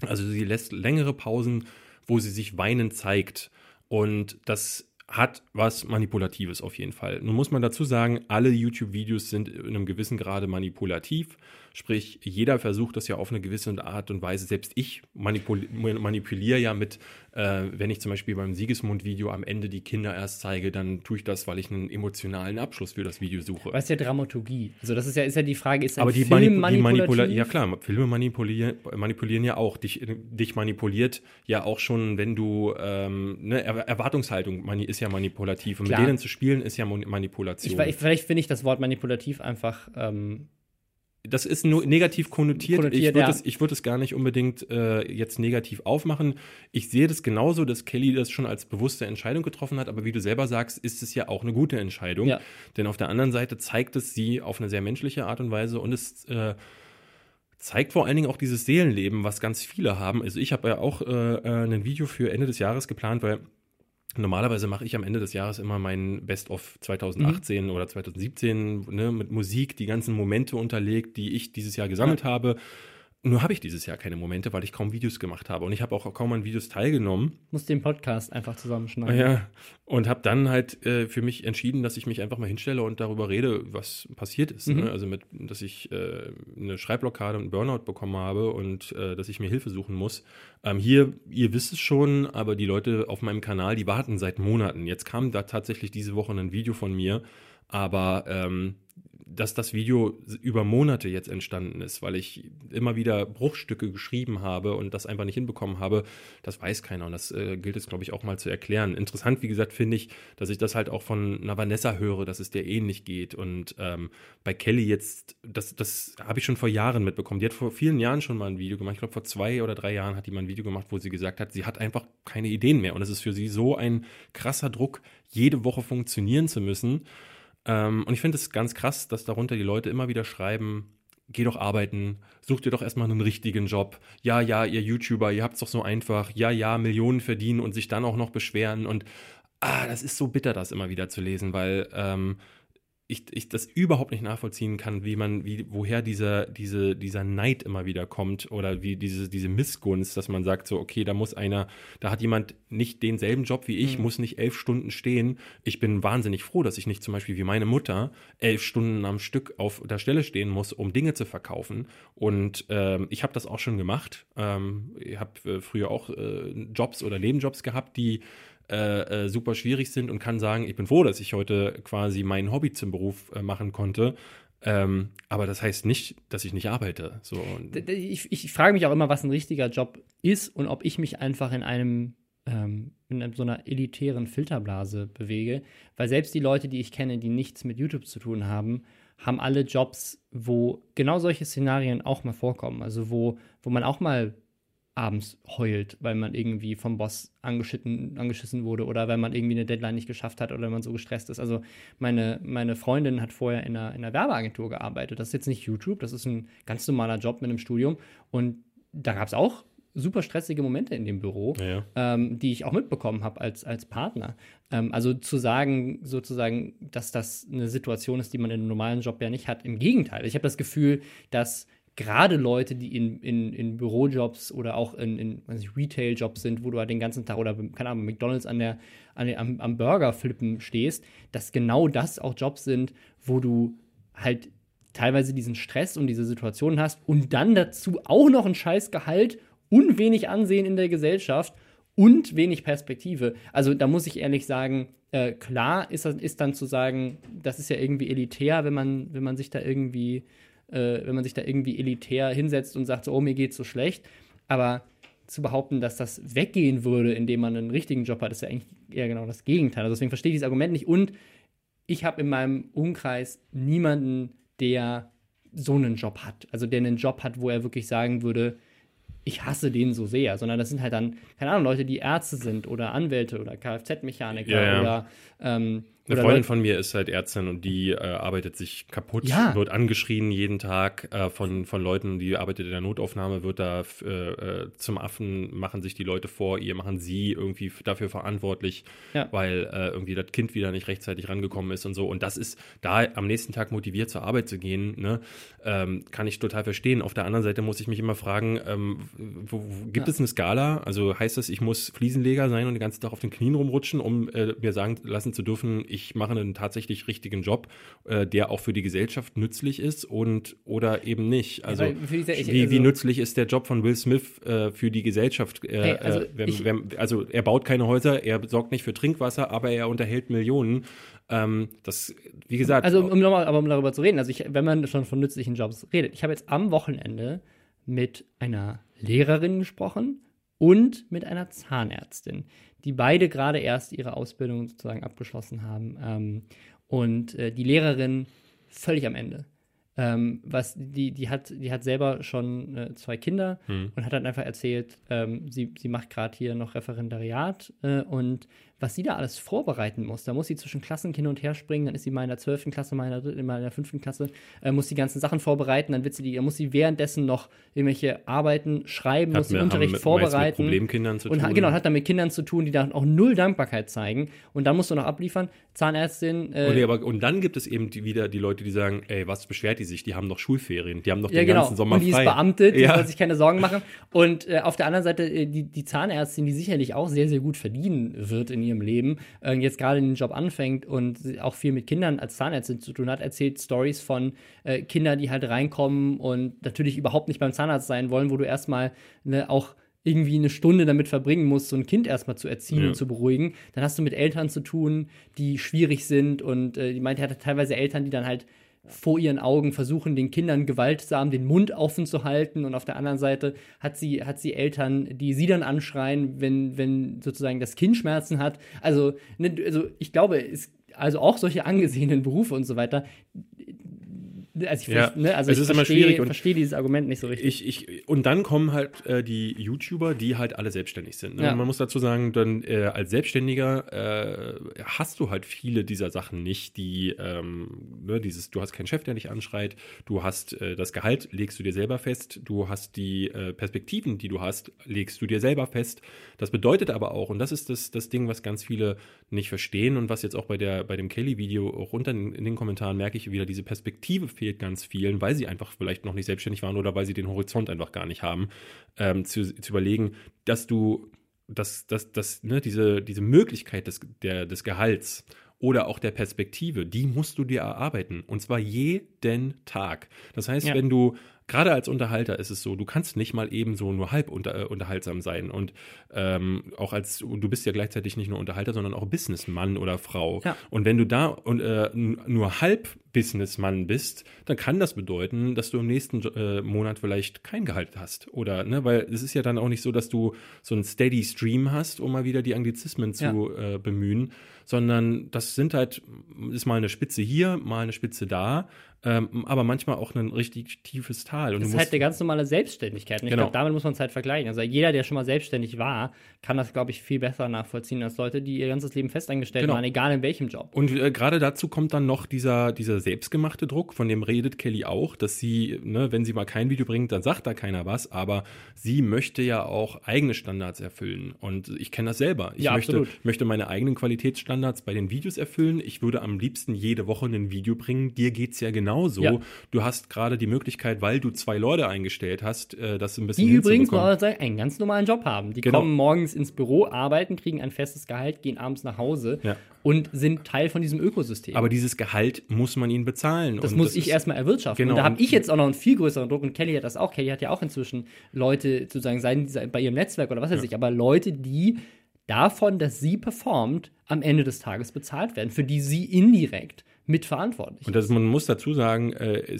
Also sie lässt längere Pausen, wo sie sich weinend zeigt. Und das hat was Manipulatives auf jeden Fall. Nun muss man dazu sagen, alle YouTube-Videos sind in einem gewissen Grade manipulativ. Sprich, jeder versucht das ja auf eine gewisse Art und Weise. Selbst ich manipul manipuliere ja mit, äh, wenn ich zum Beispiel beim Siegesmund-Video am Ende die Kinder erst zeige, dann tue ich das, weil ich einen emotionalen Abschluss für das Video suche. Was ist ja Dramaturgie? Also das ist ja, ist ja die Frage, ist ein Aber die Film Manip die manipula Ja klar, Filme manipulieren, manipulieren ja auch. Dich, dich manipuliert ja auch schon, wenn du, ähm, ne, Erwartungshaltung ist ja manipulativ. Und klar. mit denen zu spielen ist ja Manipulation. Ich, vielleicht finde ich das Wort manipulativ einfach ähm, das ist nur negativ konnotiert. konnotiert ich würde es, ja. würd gar nicht unbedingt äh, jetzt negativ aufmachen. Ich sehe das genauso, dass Kelly das schon als bewusste Entscheidung getroffen hat, aber wie du selber sagst, ist es ja auch eine gute Entscheidung. Ja. Denn auf der anderen Seite zeigt es sie auf eine sehr menschliche Art und Weise und es äh, zeigt vor allen Dingen auch dieses Seelenleben, was ganz viele haben. Also ich habe ja auch äh, äh ein Video für Ende des Jahres geplant, weil Normalerweise mache ich am Ende des Jahres immer mein Best-of 2018 mhm. oder 2017 ne, mit Musik, die ganzen Momente unterlegt, die ich dieses Jahr gesammelt ja. habe. Nur habe ich dieses Jahr keine Momente, weil ich kaum Videos gemacht habe. Und ich habe auch kaum an Videos teilgenommen. Muss den Podcast einfach zusammenschneiden. Ja. Und habe dann halt äh, für mich entschieden, dass ich mich einfach mal hinstelle und darüber rede, was passiert ist. Mhm. Ne? Also, mit, dass ich äh, eine Schreibblockade und Burnout bekommen habe und äh, dass ich mir Hilfe suchen muss. Ähm, hier, ihr wisst es schon, aber die Leute auf meinem Kanal, die warten seit Monaten. Jetzt kam da tatsächlich diese Woche ein Video von mir. Aber ähm, dass das Video über Monate jetzt entstanden ist, weil ich immer wieder Bruchstücke geschrieben habe und das einfach nicht hinbekommen habe, das weiß keiner. Und das äh, gilt es, glaube ich, auch mal zu erklären. Interessant, wie gesagt, finde ich, dass ich das halt auch von einer Vanessa höre, dass es der ähnlich geht. Und ähm, bei Kelly jetzt, das, das habe ich schon vor Jahren mitbekommen. Die hat vor vielen Jahren schon mal ein Video gemacht, ich glaube vor zwei oder drei Jahren hat die mal ein Video gemacht, wo sie gesagt hat, sie hat einfach keine Ideen mehr. Und es ist für sie so ein krasser Druck, jede Woche funktionieren zu müssen, ähm, und ich finde es ganz krass, dass darunter die Leute immer wieder schreiben, geh doch arbeiten, such dir doch erstmal einen richtigen Job. Ja, ja, ihr YouTuber, ihr habt es doch so einfach. Ja, ja, Millionen verdienen und sich dann auch noch beschweren. Und ah, das ist so bitter, das immer wieder zu lesen, weil ähm, ich, ich das überhaupt nicht nachvollziehen kann, wie man, wie, woher dieser, diese, dieser Neid immer wieder kommt oder wie diese, diese Missgunst, dass man sagt, so, okay, da muss einer, da hat jemand nicht denselben Job wie ich, mhm. muss nicht elf Stunden stehen. Ich bin wahnsinnig froh, dass ich nicht zum Beispiel wie meine Mutter elf Stunden am Stück auf der Stelle stehen muss, um Dinge zu verkaufen. Und ähm, ich habe das auch schon gemacht. Ähm, ich habe äh, früher auch äh, Jobs oder Nebenjobs gehabt, die äh, äh, super schwierig sind und kann sagen, ich bin froh, dass ich heute quasi mein Hobby zum Beruf äh, machen konnte. Ähm, aber das heißt nicht, dass ich nicht arbeite. So. Ich, ich frage mich auch immer, was ein richtiger Job ist und ob ich mich einfach in einem ähm, in so einer elitären Filterblase bewege. Weil selbst die Leute, die ich kenne, die nichts mit YouTube zu tun haben, haben alle Jobs, wo genau solche Szenarien auch mal vorkommen. Also wo, wo man auch mal abends heult, weil man irgendwie vom Boss angeschissen wurde oder weil man irgendwie eine Deadline nicht geschafft hat oder man so gestresst ist. Also meine, meine Freundin hat vorher in einer, in einer Werbeagentur gearbeitet. Das ist jetzt nicht YouTube, das ist ein ganz normaler Job mit einem Studium. Und da gab es auch super stressige Momente in dem Büro, ja. ähm, die ich auch mitbekommen habe als, als Partner. Ähm, also zu sagen, sozusagen, dass das eine Situation ist, die man in einem normalen Job ja nicht hat. Im Gegenteil. Ich habe das Gefühl, dass gerade Leute, die in, in, in Bürojobs oder auch in, in Retail-Jobs sind, wo du halt den ganzen Tag oder, keine Ahnung, McDonalds an der, an der, am, am Burger flippen stehst, dass genau das auch Jobs sind, wo du halt teilweise diesen Stress und diese Situation hast und dann dazu auch noch ein Scheißgehalt und wenig Ansehen in der Gesellschaft und wenig Perspektive. Also da muss ich ehrlich sagen, äh, klar ist, ist dann zu sagen, das ist ja irgendwie elitär, wenn man, wenn man sich da irgendwie äh, wenn man sich da irgendwie elitär hinsetzt und sagt, so, oh, mir geht's so schlecht. Aber zu behaupten, dass das weggehen würde, indem man einen richtigen Job hat, ist ja eigentlich eher genau das Gegenteil. Also deswegen verstehe ich dieses Argument nicht. Und ich habe in meinem Umkreis niemanden, der so einen Job hat. Also der einen Job hat, wo er wirklich sagen würde, ich hasse den so sehr, sondern das sind halt dann, keine Ahnung, Leute, die Ärzte sind oder Anwälte oder Kfz-Mechaniker ja, ja. oder ähm, Eine Freundin Leute- von mir ist halt Ärztin und die äh, arbeitet sich kaputt, Ja. wird angeschrien jeden Tag äh, von, von Leuten, die arbeitet in der Notaufnahme, wird da äh, äh, zum Affen, machen sich die Leute vor ihr, machen sie irgendwie dafür verantwortlich, Ja. weil äh, irgendwie das Kind wieder nicht rechtzeitig rangekommen ist und so. Und das ist, da am nächsten Tag motiviert zur Arbeit zu gehen, ne, ähm, kann ich total verstehen. Auf der anderen Seite muss ich mich immer fragen, ähm, wo, wo, gibt Ja. es eine Skala? Also heißt das, ich muss Fliesenleger sein und den ganzen Tag auf den Knien rumrutschen, um äh, mir sagen lassen zu dürfen, ich mache einen tatsächlich richtigen Job, äh, der auch für die Gesellschaft nützlich ist und oder eben nicht. Also diese- ich- wie, wie also- nützlich ist der Job von Will Smith äh, für die Gesellschaft? Äh, Hey, also äh, wenn, ich- wenn, also er baut keine Häuser, er sorgt nicht für Trinkwasser, aber er unterhält Millionen. Ähm, das, wie gesagt, Also um nochmal, aber um darüber zu reden, also ich, wenn man schon von nützlichen Jobs redet, ich habe jetzt am Wochenende mit einer Lehrerin gesprochen und mit einer Zahnärztin, die beide gerade erst ihre Ausbildung sozusagen abgeschlossen haben. Ähm, und äh, die Lehrerin völlig am Ende. Ähm, was die, die hat, die hat selber schon äh, zwei Kinder und hat dann einfach erzählt, ähm, sie, sie macht gerade hier noch Referendariat äh, und was sie da alles vorbereiten muss. Da muss sie zwischen Klassen hin und her springen, dann ist sie mal in der 12. Klasse, mal in der, dritten, mal in der 5. Klasse, äh, muss die ganzen Sachen vorbereiten, dann wird sie die, muss sie währenddessen noch irgendwelche Arbeiten schreiben, muss wir- den Unterricht mit, vorbereiten. Mit Problemkindern zu Und tun. genau, hat dann mit Kindern zu tun, die dann auch null Dankbarkeit zeigen. Und dann musst du noch abliefern. Zahnärztin. Äh, Und, nee, aber, und dann gibt es eben die, wieder die Leute, die sagen, ey, was beschwert die sich? Die haben doch Schulferien, die haben doch ja, den genau. ganzen Sommer und die ist frei. beamtet, die ja. soll sich keine Sorgen machen. Und äh, auf der anderen Seite äh, die, die Zahnärztin, die sicherlich auch sehr, sehr gut verdienen wird in ihrem Leben, äh, jetzt gerade den Job anfängt und auch viel mit Kindern als Zahnärztin zu tun hat, erzählt Stories von äh, Kindern, die halt reinkommen und natürlich überhaupt nicht beim Zahnarzt sein wollen, wo du erstmal ne, auch irgendwie eine Stunde damit verbringen musst, so ein Kind erstmal zu erziehen Ja. und zu beruhigen. Dann hast du mit Eltern zu tun, die schwierig sind und äh, die meinte, er hatte teilweise Eltern, die dann halt vor ihren Augen versuchen, den Kindern gewaltsam den Mund offen zu halten und auf der anderen Seite hat sie, hat sie Eltern, die sie dann anschreien, wenn, wenn sozusagen das Kind Schmerzen hat. Also, ne, also ich glaube, es, also auch solche angesehenen Berufe und so weiter. Also ich, Ja, ne, also es ich ist immer schwierig und- verstehe dieses Argument nicht so richtig. Ich, ich, und dann kommen halt äh, die YouTuber, die halt alle selbstständig sind. Ne? Ja. Und man muss dazu sagen, dann äh, als Selbstständiger äh, hast du halt viele dieser Sachen nicht, die ähm, ne, dieses, du hast keinen Chef, der dich anschreit, du hast äh, das Gehalt, legst du dir selber fest, du hast die äh, Perspektiven, die du hast, legst du dir selber fest. Das bedeutet aber auch, und das ist das, das Ding, was ganz viele nicht verstehen und was jetzt auch bei der bei dem Kelly-Video auch unter in, in den Kommentaren merke ich wieder, diese Perspektive fehlt ganz vielen, weil sie einfach vielleicht noch nicht selbstständig waren oder weil sie den Horizont einfach gar nicht haben, ähm, zu, zu überlegen, dass du, dass, dass, dass ne, diese, diese Möglichkeit des, der, des Gehalts oder auch der Perspektive, die musst du dir erarbeiten. Und zwar jeden Tag. Das heißt, Ja. wenn du, gerade als Unterhalter ist es so, du kannst nicht mal eben so nur halb unter, äh, unterhaltsam sein. Und ähm, auch als, du bist ja gleichzeitig nicht nur Unterhalter, sondern auch Businessmann oder Frau. Ja. Und wenn du da und, äh, nur halb Businessmann bist, dann kann das bedeuten, dass du im nächsten äh, Monat vielleicht kein Gehalt hast. Oder, ne, weil es ist ja dann auch nicht so, dass du so einen Steady Stream hast, um mal wieder die Anglizismen zu äh, bemühen, sondern das sind halt, ist mal eine Spitze hier, mal eine Spitze da, ähm, aber manchmal auch ein richtig tiefes Tal. Und Das ist halt eine ganz normale Selbstständigkeit. Und ich Genau. glaube, damit muss man es halt vergleichen. Also jeder, der schon mal selbstständig war, kann das, glaube ich, viel besser nachvollziehen als Leute, die ihr ganzes Leben festangestellt Genau. waren, egal in welchem Job. Und äh, gerade dazu kommt dann noch dieser, dieser selbstgemachte Druck, von dem redet Kelly auch, dass sie, ne, wenn sie mal kein Video bringt, dann sagt da keiner was, aber sie möchte ja auch eigene Standards erfüllen. Und ich kenne das selber. Ich Ja, möchte, absolut. möchte meine eigenen Qualitätsstandards bei den Videos erfüllen. Ich würde am liebsten jede Woche ein Video bringen. Dir geht's ja genauso. Ja. Du hast gerade die Möglichkeit, weil du zwei Leute eingestellt hast, äh, das ein bisschen Die übrigens einen ganz normalen Job haben. Die Genau. kommen morgens ins Büro, arbeiten, kriegen ein festes Gehalt, gehen abends nach Hause Ja. und sind Teil von diesem Ökosystem. Aber dieses Gehalt muss man ihnen bezahlen. das Und muss ich ist- erstmal erwirtschaften. Genau. Und da habe ich jetzt auch noch einen viel größeren Druck und Kelly hat das auch. Kelly hat ja auch inzwischen Leute, sozusagen, seien sie bei ihrem Netzwerk oder was weiß ich, aber Leute, die davon, dass sie performt, am Ende des Tages bezahlt werden, für die sie indirekt mitverantwortlich. Und das, man muss dazu sagen, äh, äh,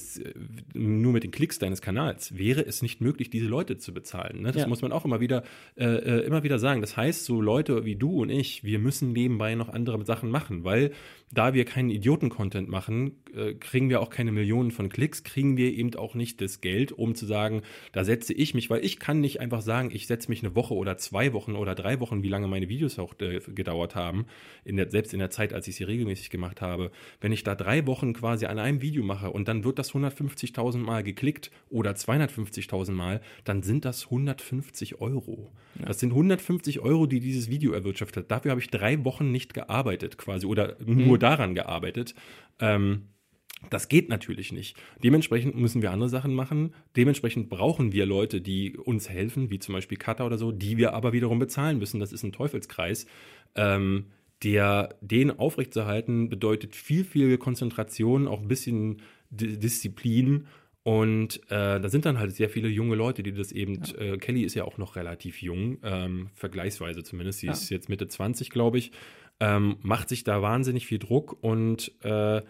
nur mit den Klicks deines Kanals wäre es nicht möglich, diese Leute zu bezahlen. Ne? Das Ja. muss man auch immer wieder, äh, äh, immer wieder sagen. Das heißt, so Leute wie du und ich, wir müssen nebenbei noch andere Sachen machen, weil da wir keinen Idioten-Content machen, äh, kriegen wir auch keine Millionen von Klicks, kriegen wir eben auch nicht das Geld, um zu sagen, da setze ich mich, weil ich kann nicht einfach sagen, ich setze mich eine Woche oder zwei Wochen oder drei Wochen, wie lange meine Videos auch äh, gedauert haben, in der, selbst in der Zeit, als ich sie regelmäßig gemacht habe, wenn ich da drei Wochen quasi an einem Video mache und dann wird das 150.000 Mal geklickt oder 250.000 Mal, dann sind das 150 Euro. Das sind 150 Euro, die dieses Video erwirtschaftet hat. Dafür habe ich drei Wochen nicht gearbeitet quasi oder nur daran gearbeitet. Ähm, das geht natürlich nicht. Dementsprechend müssen wir andere Sachen machen. Dementsprechend brauchen wir Leute, die uns helfen, wie zum Beispiel Cutter oder so, die wir aber wiederum bezahlen müssen. Das ist ein Teufelskreis. Ähm, der, den aufrechtzuerhalten bedeutet viel, viel Konzentration, auch ein bisschen D Disziplin. Und äh, da sind dann halt sehr viele junge Leute, die das eben. Äh, Kelly ist ja auch noch relativ jung, ähm, vergleichsweise zumindest. Sie Ja. ist jetzt Mitte 20, glaube ich. Ähm, macht sich da wahnsinnig viel Druck und äh,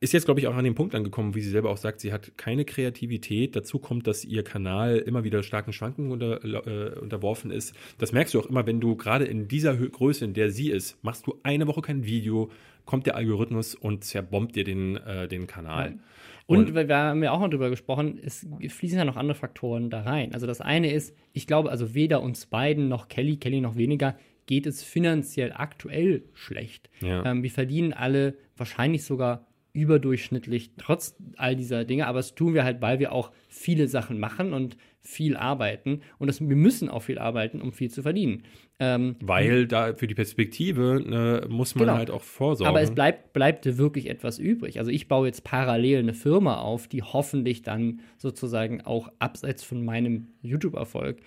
ist jetzt, glaube ich, auch an den Punkt angekommen, wie sie selber auch sagt, sie hat keine Kreativität. Dazu kommt, dass ihr Kanal immer wieder starken Schwankungen unter, äh, unterworfen ist. Das merkst du auch immer, wenn du gerade in dieser Größe, in der sie ist, machst du eine Woche kein Video, kommt der Algorithmus und zerbombt dir den, äh, den Kanal. Und, wir wir haben ja auch noch drüber gesprochen, es fließen ja noch andere Faktoren da rein. Also das eine ist, ich glaube, also weder uns beiden noch Kelly, Kelly noch weniger, geht es finanziell aktuell schlecht. Ja. Ähm, wir verdienen alle wahrscheinlich sogar überdurchschnittlich trotz all dieser Dinge, aber das tun wir halt, weil wir auch viele Sachen machen und viel arbeiten und das, wir müssen auch viel arbeiten, um viel zu verdienen. Ähm, Weil da für die Perspektive äh, muss man Genau. halt auch vorsorgen. aber es bleibt, bleibt wirklich etwas übrig. Also ich baue jetzt parallel eine Firma auf, die hoffentlich dann sozusagen auch abseits von meinem YouTube-Erfolg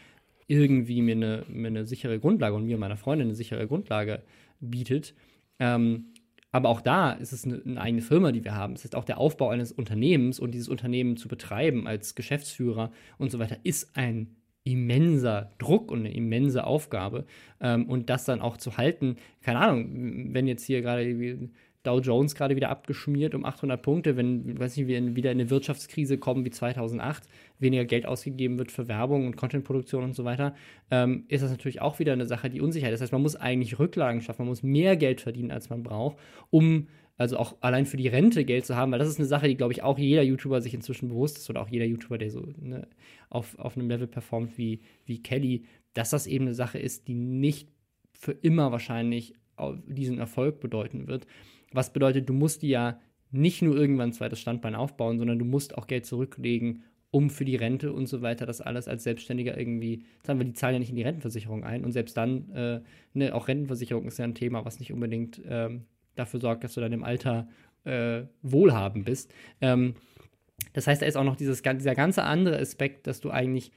irgendwie mir eine, mir eine sichere Grundlage und mir und meiner Freundin eine sichere Grundlage bietet. Ähm, aber auch da ist es eine, eine eigene Firma, die wir haben. Es ist auch der Aufbau eines Unternehmens und dieses Unternehmen zu betreiben als Geschäftsführer und so weiter, ist ein immenser Druck und eine immense Aufgabe. Ähm, und das dann auch zu halten, keine Ahnung, wenn jetzt hier gerade Dow Jones gerade wieder abgeschmiert um 800 Punkte, wenn, weiß nicht, wir wieder in eine Wirtschaftskrise kommen wie 2008, weniger Geld ausgegeben wird für Werbung und Contentproduktion und so weiter, ähm, ist das natürlich auch wieder eine Sache, die Unsicherheit. Das heißt, man muss eigentlich Rücklagen schaffen, man muss mehr Geld verdienen, als man braucht, um also auch allein für die Rente Geld zu haben, weil das ist eine Sache, die, glaube ich, auch jeder YouTuber sich inzwischen bewusst ist oder auch jeder YouTuber, der so ne, auf, auf einem Level performt wie, wie Kelly, dass das eben eine Sache ist, die nicht für immer wahrscheinlich diesen Erfolg bedeuten wird. Was bedeutet, du musst dir ja nicht nur irgendwann ein zweites Standbein aufbauen, sondern du musst auch Geld zurücklegen, um für die Rente und so weiter das alles als Selbstständiger irgendwie, sagen wir, die zahlen ja nicht in die Rentenversicherung ein und selbst dann, äh, ne, auch Rentenversicherung ist ja ein Thema, was nicht unbedingt ähm, dafür sorgt, dass du dann im Alter äh, wohlhabend bist. Ähm, das heißt, da ist auch noch dieses, dieser ganze andere Aspekt, dass du eigentlich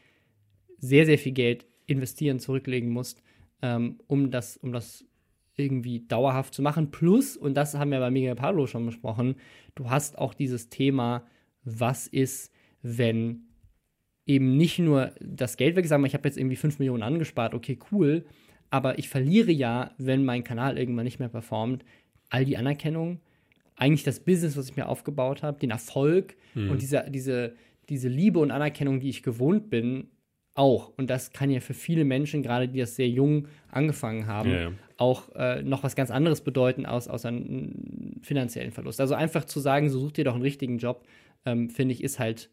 sehr, sehr viel Geld investieren, zurücklegen musst, ähm, um, das, um das irgendwie dauerhaft zu machen. Plus, und das haben wir bei Miguel Pablo schon besprochen, du hast auch dieses Thema, was ist, wenn eben nicht nur das Geld weg ist, sagen wir, ich habe jetzt irgendwie 5 Millionen angespart, okay, cool, aber ich verliere ja, wenn mein Kanal irgendwann nicht mehr performt, all die Anerkennung, eigentlich das Business, was ich mir aufgebaut habe, den Erfolg und diese, diese, diese Liebe und Anerkennung, die ich gewohnt bin, auch. Und das kann ja für viele Menschen, gerade die das sehr jung angefangen haben, Ja, ja. auch äh, noch was ganz anderes bedeuten aus, aus einem finanziellen Verlust. Also einfach zu sagen, so such dir doch einen richtigen Job, ähm, finde ich, ist halt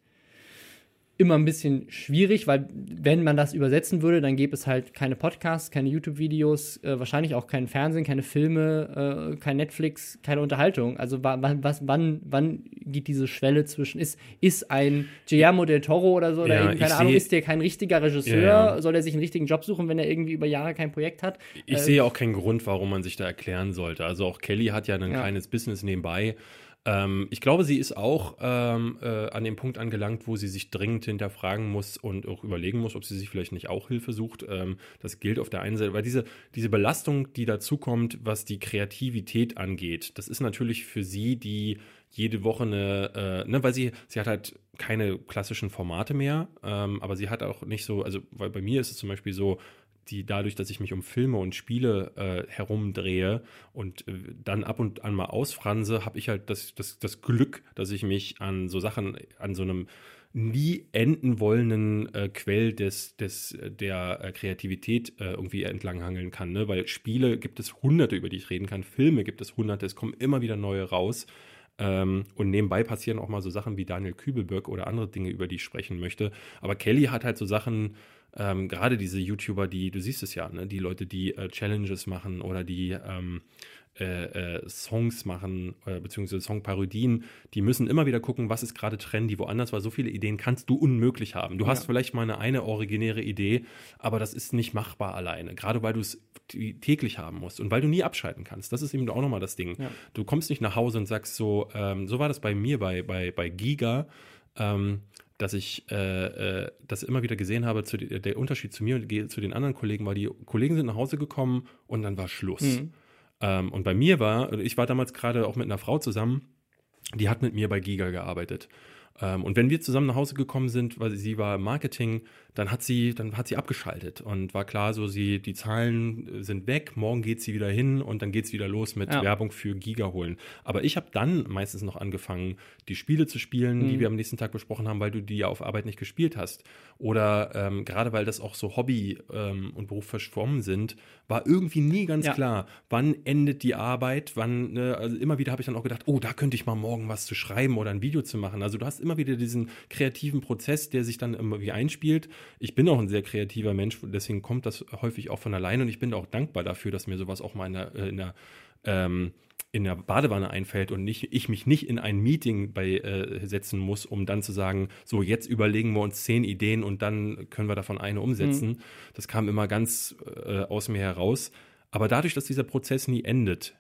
immer ein bisschen schwierig, weil wenn man das übersetzen würde, dann gäbe es halt keine Podcasts, keine YouTube-Videos, äh, wahrscheinlich auch kein Fernsehen, keine Filme, äh, kein Netflix, keine Unterhaltung. Also wa wa was, wann, wann geht diese Schwelle zwischen, ist, ist ein Guillermo del Toro oder so, oder Ja, irgendwie, keine Ahnung, seh- ist der kein richtiger Regisseur, ja. soll er sich einen richtigen Job suchen, wenn er irgendwie über Jahre kein Projekt hat? Ich Äh, sehe auch keinen Grund, warum man sich da erklären sollte. Also auch Kelly hat ja ein Ja. kleines Business nebenbei. Ähm, ich glaube, sie ist auch ähm, äh, an dem Punkt angelangt, wo sie sich dringend hinterfragen muss und auch überlegen muss, ob sie sich vielleicht nicht auch Hilfe sucht. Ähm, das gilt auf der einen Seite, weil diese, diese Belastung, die dazukommt, was die Kreativität angeht, das ist natürlich für sie, die jede Woche eine, äh, ne, weil sie, sie hat halt keine klassischen Formate mehr, ähm, aber sie hat auch nicht so, also, weil bei mir ist es zum Beispiel so, die dadurch, dass ich mich um Filme und Spiele äh, herumdrehe und äh, dann ab und an mal ausfranse, habe ich halt das, das, das Glück, dass ich mich an so Sachen, an so einem nie enden wollenden äh, Quell des, des, der äh, Kreativität äh, irgendwie entlanghangeln kann. Ne? Weil Spiele gibt es hunderte, über die ich reden kann, Filme gibt es hunderte, es kommen immer wieder neue raus. Ähm, und nebenbei passieren auch mal so Sachen wie Daniel Kübelberg oder andere Dinge, über die ich sprechen möchte. Aber Kelly hat halt so Sachen, ähm, gerade diese YouTuber, die, du siehst es ja, ne? die Leute, die äh, Challenges machen oder die ähm, äh, äh, Songs machen, äh, beziehungsweise Songparodien, die müssen immer wieder gucken, was ist gerade trendy, woanders, weil so viele Ideen kannst du unmöglich haben. Du ja. hast vielleicht mal eine, eine originäre Idee, aber das ist nicht machbar alleine, gerade weil du es täglich haben musst und weil du nie abschalten kannst. Das ist eben auch nochmal das Ding. Ja. Du kommst nicht nach Hause und sagst so, ähm, so war das bei mir bei, bei, bei Giga, ähm, dass ich äh, äh, das immer wieder gesehen habe, zu, der Unterschied zu mir und zu den anderen Kollegen, weil die Kollegen sind nach Hause gekommen und dann war Schluss. Mhm. Ähm, und bei mir war, ich war damals gerade auch mit einer Frau zusammen, die hat mit mir bei Giga gearbeitet. Ähm, und wenn wir zusammen nach Hause gekommen sind, weil sie war im Marketing, dann hat sie, dann hat sie abgeschaltet und war klar, so sie, die Zahlen sind weg, morgen geht sie wieder hin und dann geht es wieder los mit ja. Werbung für Giga holen. Aber ich habe dann meistens noch angefangen, die Spiele zu spielen, mhm. die wir am nächsten Tag besprochen haben, weil du die ja auf Arbeit nicht gespielt hast. Oder ähm, gerade weil das auch so Hobby ähm, und Beruf verschwommen sind, war irgendwie nie ganz ja. klar, wann endet die Arbeit, wann, ne, also immer wieder habe ich dann auch gedacht, oh, da könnte ich mal morgen was zu schreiben oder ein Video zu machen. Also du hast immer wieder diesen kreativen Prozess, der sich dann irgendwie einspielt ich bin auch ein sehr kreativer Mensch, deswegen kommt das häufig auch von alleine und ich bin auch dankbar dafür, dass mir sowas auch mal in der, äh, in der, ähm, in der Badewanne einfällt und nicht, ich mich nicht in ein Meeting bei, äh, setzen muss, um dann zu sagen, so jetzt überlegen wir uns zehn Ideen und dann können wir davon eine umsetzen. Mhm. Das kam immer ganz äh, aus mir heraus. Aber dadurch, dass dieser Prozess nie endet,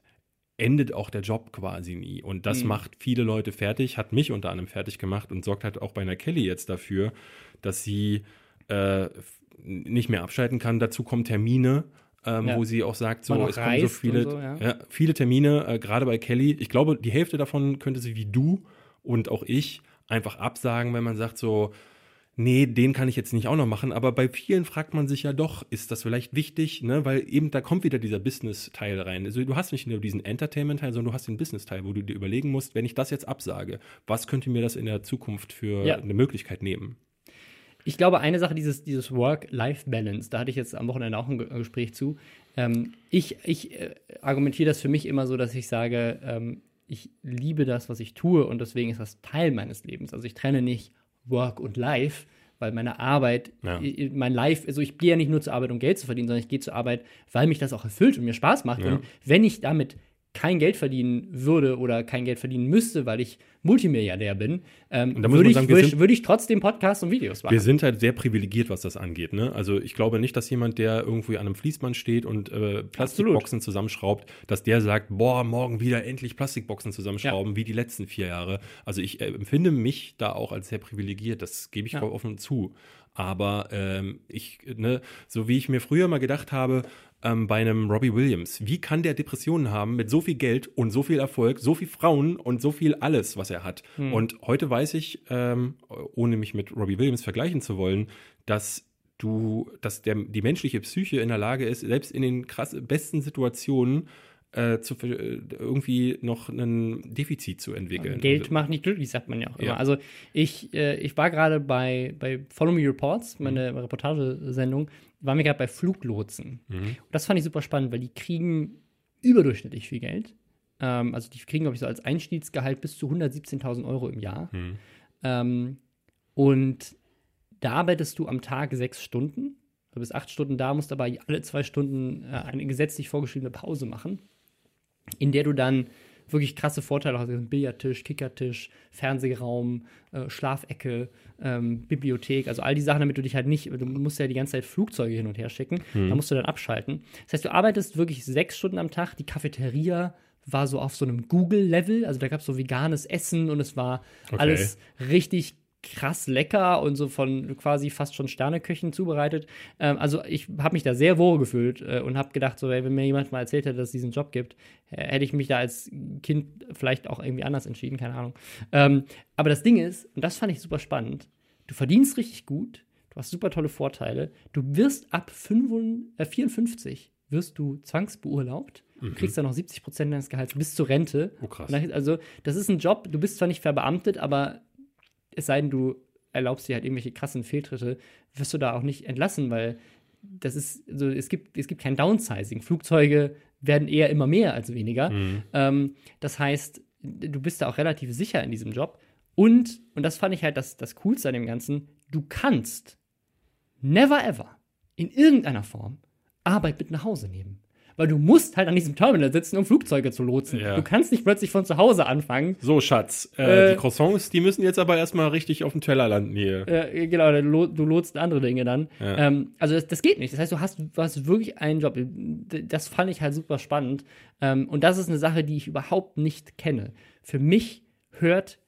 endet auch der Job quasi nie. Und das mhm. macht viele Leute fertig, hat mich unter anderem fertig gemacht und sorgt halt auch bei einer Kelly jetzt dafür, dass sie äh, nicht mehr abschalten kann. Dazu kommen Termine, ähm, ja. wo sie auch sagt, so, es kommen so viele, so, ja. Ja, viele Termine, äh, gerade bei Kelly. Ich glaube, die Hälfte davon könnte sie wie du und auch ich einfach absagen, wenn man sagt, so, nee, den kann ich jetzt nicht auch noch machen. Aber bei vielen fragt man sich ja doch, ist das vielleicht wichtig, ne? Weil eben da kommt wieder dieser Business-Teil rein. Also du hast nicht nur diesen Entertainment-Teil, sondern du hast den Business-Teil, wo du dir überlegen musst, wenn ich das jetzt absage, was könnte mir das in der Zukunft für eine Möglichkeit nehmen? Ich glaube, eine Sache, dieses, dieses Work-Life-Balance, da hatte ich jetzt am Wochenende auch ein Gespräch zu. Ähm, ich ich äh, argumentiere das für mich immer so, dass ich sage, ähm, ich liebe das, was ich tue und deswegen ist das Teil meines Lebens. Also ich trenne nicht Work und Life, weil meine Arbeit, ja. mein Life, also ich gehe ja nicht nur zur Arbeit, um Geld zu verdienen, sondern ich gehe zur Arbeit, weil mich das auch erfüllt und mir Spaß macht. Ja. Und wenn ich damit kein Geld verdienen würde oder kein Geld verdienen müsste, weil ich Multimilliardär bin, ähm, würde, ich, sagen, würd, würd ich trotzdem Podcasts und Videos machen. Wir sind halt sehr privilegiert, was das angeht. Ne? Also ich glaube nicht, dass jemand, der irgendwie an einem Fließband steht und äh, Plastikboxen Absolut. zusammenschraubt, dass der sagt, boah, morgen wieder endlich Plastikboxen zusammenschrauben, ja. wie die letzten vier Jahre. Also ich äh, empfinde mich da auch als sehr privilegiert, das gebe ich ja. offen zu. Aber ähm, ich, ne, so wie ich mir früher mal gedacht habe, ähm, bei einem Robbie Williams. Wie kann der Depressionen haben mit so viel Geld und so viel Erfolg, so viel Frauen und so viel alles, was er hat? Hm. Und heute weiß ich, ähm, ohne mich mit Robbie Williams vergleichen zu wollen, dass du, dass der, die menschliche Psyche in der Lage ist, selbst in den krass besten Situationen äh, zu, äh, irgendwie noch ein Defizit zu entwickeln. Geld also, macht nicht glücklich, sagt man ja auch immer. Ja. Also ich, äh, ich war gerade bei, bei Follow Me Reports, meine mhm. Reportagesendung, waren wir gerade bei Fluglotsen. Mhm. Und das fand ich super spannend, weil die kriegen überdurchschnittlich viel Geld. Ähm, also die kriegen, glaube ich, so als Einstiegsgehalt bis zu 117.000 Euro im Jahr. Mhm. Ähm, und da arbeitest du am Tag sechs Stunden. Du bist acht Stunden da, musst aber alle zwei Stunden äh, eine gesetzlich vorgeschriebene Pause machen, in der du dann wirklich krasse Vorteile hast. Billardtisch, Kickertisch, Fernsehraum, äh, Schlafecke, ähm, Bibliothek, also all die Sachen, damit du dich halt nicht, du musst ja die ganze Zeit Flugzeuge hin und her schicken, mhm. da musst du dann abschalten. Das heißt, du arbeitest wirklich sechs Stunden am Tag, die Cafeteria war so auf so einem Google-Level, also da gab es so veganes Essen und es war okay. alles richtig krass lecker und so von quasi fast schon Sterneköchen zubereitet. Ähm, also ich habe mich da sehr wohl gefühlt äh, und habe gedacht, so, ey, wenn mir jemand mal erzählt hätte, dass es diesen Job gibt, äh, hätte ich mich da als Kind vielleicht auch irgendwie anders entschieden, keine Ahnung. Ähm, aber das Ding ist, und das fand ich super spannend, du verdienst richtig gut, du hast super tolle Vorteile. Du wirst ab 55, äh, 54 wirst du zwangsbeurlaubt. Du kriegst dann noch 70 Prozent deines Gehalts bis zur Rente. Oh, krass. Also, das ist ein Job, du bist zwar nicht verbeamtet, aber es sei denn, du erlaubst dir halt irgendwelche krassen Fehltritte, wirst du da auch nicht entlassen, weil das ist, also es gibt, es gibt kein Downsizing. Flugzeuge werden eher immer mehr als weniger. Ähm, das heißt, du bist da auch relativ sicher in diesem Job. Und, und das fand ich halt das, das Coolste an dem Ganzen, du kannst never ever in irgendeiner Form Arbeit mit nach Hause nehmen. Weil du musst halt an diesem Terminal sitzen, um Flugzeuge zu lotsen. Ja. Du kannst nicht plötzlich von zu Hause anfangen. So, Schatz, äh, Äh, die Croissants, die müssen jetzt aber erstmal richtig auf dem Teller landen hier. Äh, genau, du, lo- du lotst andere Dinge dann. Ja. Ähm, also das, das geht nicht. Das heißt, du hast, du hast wirklich einen Job. Das fand ich halt super spannend. Ähm, und das ist eine Sache, die ich überhaupt nicht kenne. Für mich hört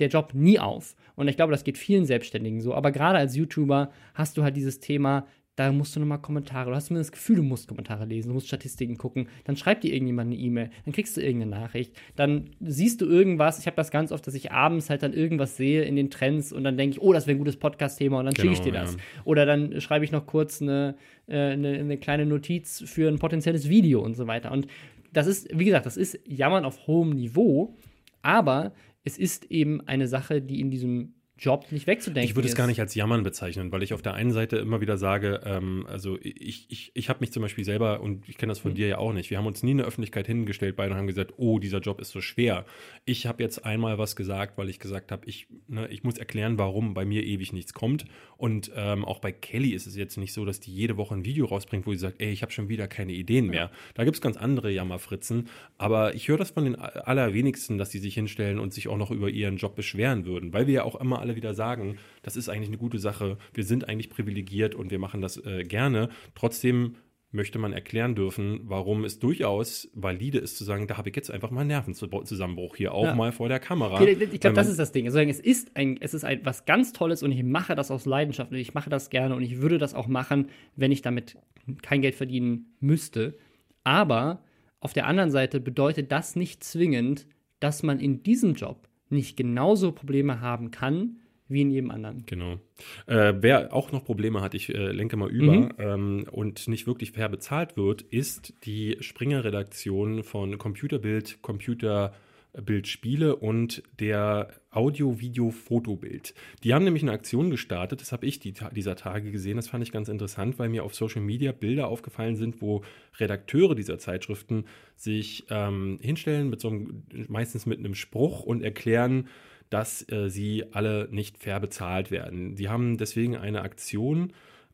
der Job nie auf. Und ich glaube, das geht vielen Selbstständigen so. Aber gerade als YouTuber hast du halt dieses Thema, da musst du nochmal Kommentare, du hast zumindest das Gefühl, du musst Kommentare lesen, du musst Statistiken gucken, dann schreibt dir irgendjemand eine E-Mail, dann kriegst du irgendeine Nachricht, dann siehst du irgendwas, ich habe das ganz oft, dass ich abends halt dann irgendwas sehe in den Trends und dann denke ich, oh, das wäre ein gutes Podcast-Thema und dann schicke ich dir Genau, das. ja. Oder dann schreibe ich noch kurz eine, äh, eine, eine kleine Notiz für ein potenzielles Video und so weiter. Und das ist, wie gesagt, das ist Jammern auf hohem Niveau, aber es ist eben eine Sache, die in diesem Job nicht wegzudenken Ich würde es gar nicht als Jammern bezeichnen, weil ich auf der einen Seite immer wieder sage, ähm, also ich, ich, ich habe mich zum Beispiel selber, und ich kenne das von dir ja auch nicht, wir haben uns nie in der Öffentlichkeit hingestellt beide und haben gesagt, oh, dieser Job ist so schwer. Ich habe jetzt einmal was gesagt, weil ich gesagt habe, ich, ne, ich muss erklären, warum bei mir ewig nichts kommt. Und ähm, auch bei Kelly ist es jetzt nicht so, dass die jede Woche ein Video rausbringt, wo sie sagt, ey, ich habe schon wieder keine Ideen mehr. Da gibt es ganz andere Jammerfritzen, aber ich höre das von den allerwenigsten, dass die sich hinstellen und sich auch noch über ihren Job beschweren würden, weil wir ja auch immer alle wieder sagen, das ist eigentlich eine gute Sache, wir sind eigentlich privilegiert und wir machen das äh, gerne. Trotzdem möchte man erklären dürfen, warum es durchaus valide ist zu sagen, da habe ich jetzt einfach mal einen Nervenzusammenbruch hier auch Ja. mal vor der Kamera. Ich glaube, das ist das Ding. Also, es ist ein, es ist ein, was ganz Tolles und ich mache das aus Leidenschaft und ich mache das gerne und ich würde das auch machen, wenn ich damit kein Geld verdienen müsste. Aber auf der anderen Seite bedeutet das nicht zwingend, dass man in diesem Job nicht genauso Probleme haben kann wie in jedem anderen. Genau. Äh, wer auch noch Probleme hat, ich äh, lenke mal über Mhm. ähm, und nicht wirklich fair bezahlt wird, ist die Springer-Redaktion von Computerbild, Computerbildspiele und der Audio-Video-Fotobild. Die haben nämlich eine Aktion gestartet, das habe ich die, dieser Tage gesehen, das fand ich ganz interessant, weil mir auf Social Media Bilder aufgefallen sind, wo Redakteure dieser Zeitschriften sich ähm, hinstellen, mit so einem, meistens mit einem Spruch und erklären, dass äh, sie alle nicht fair bezahlt werden. Sie haben deswegen eine Aktion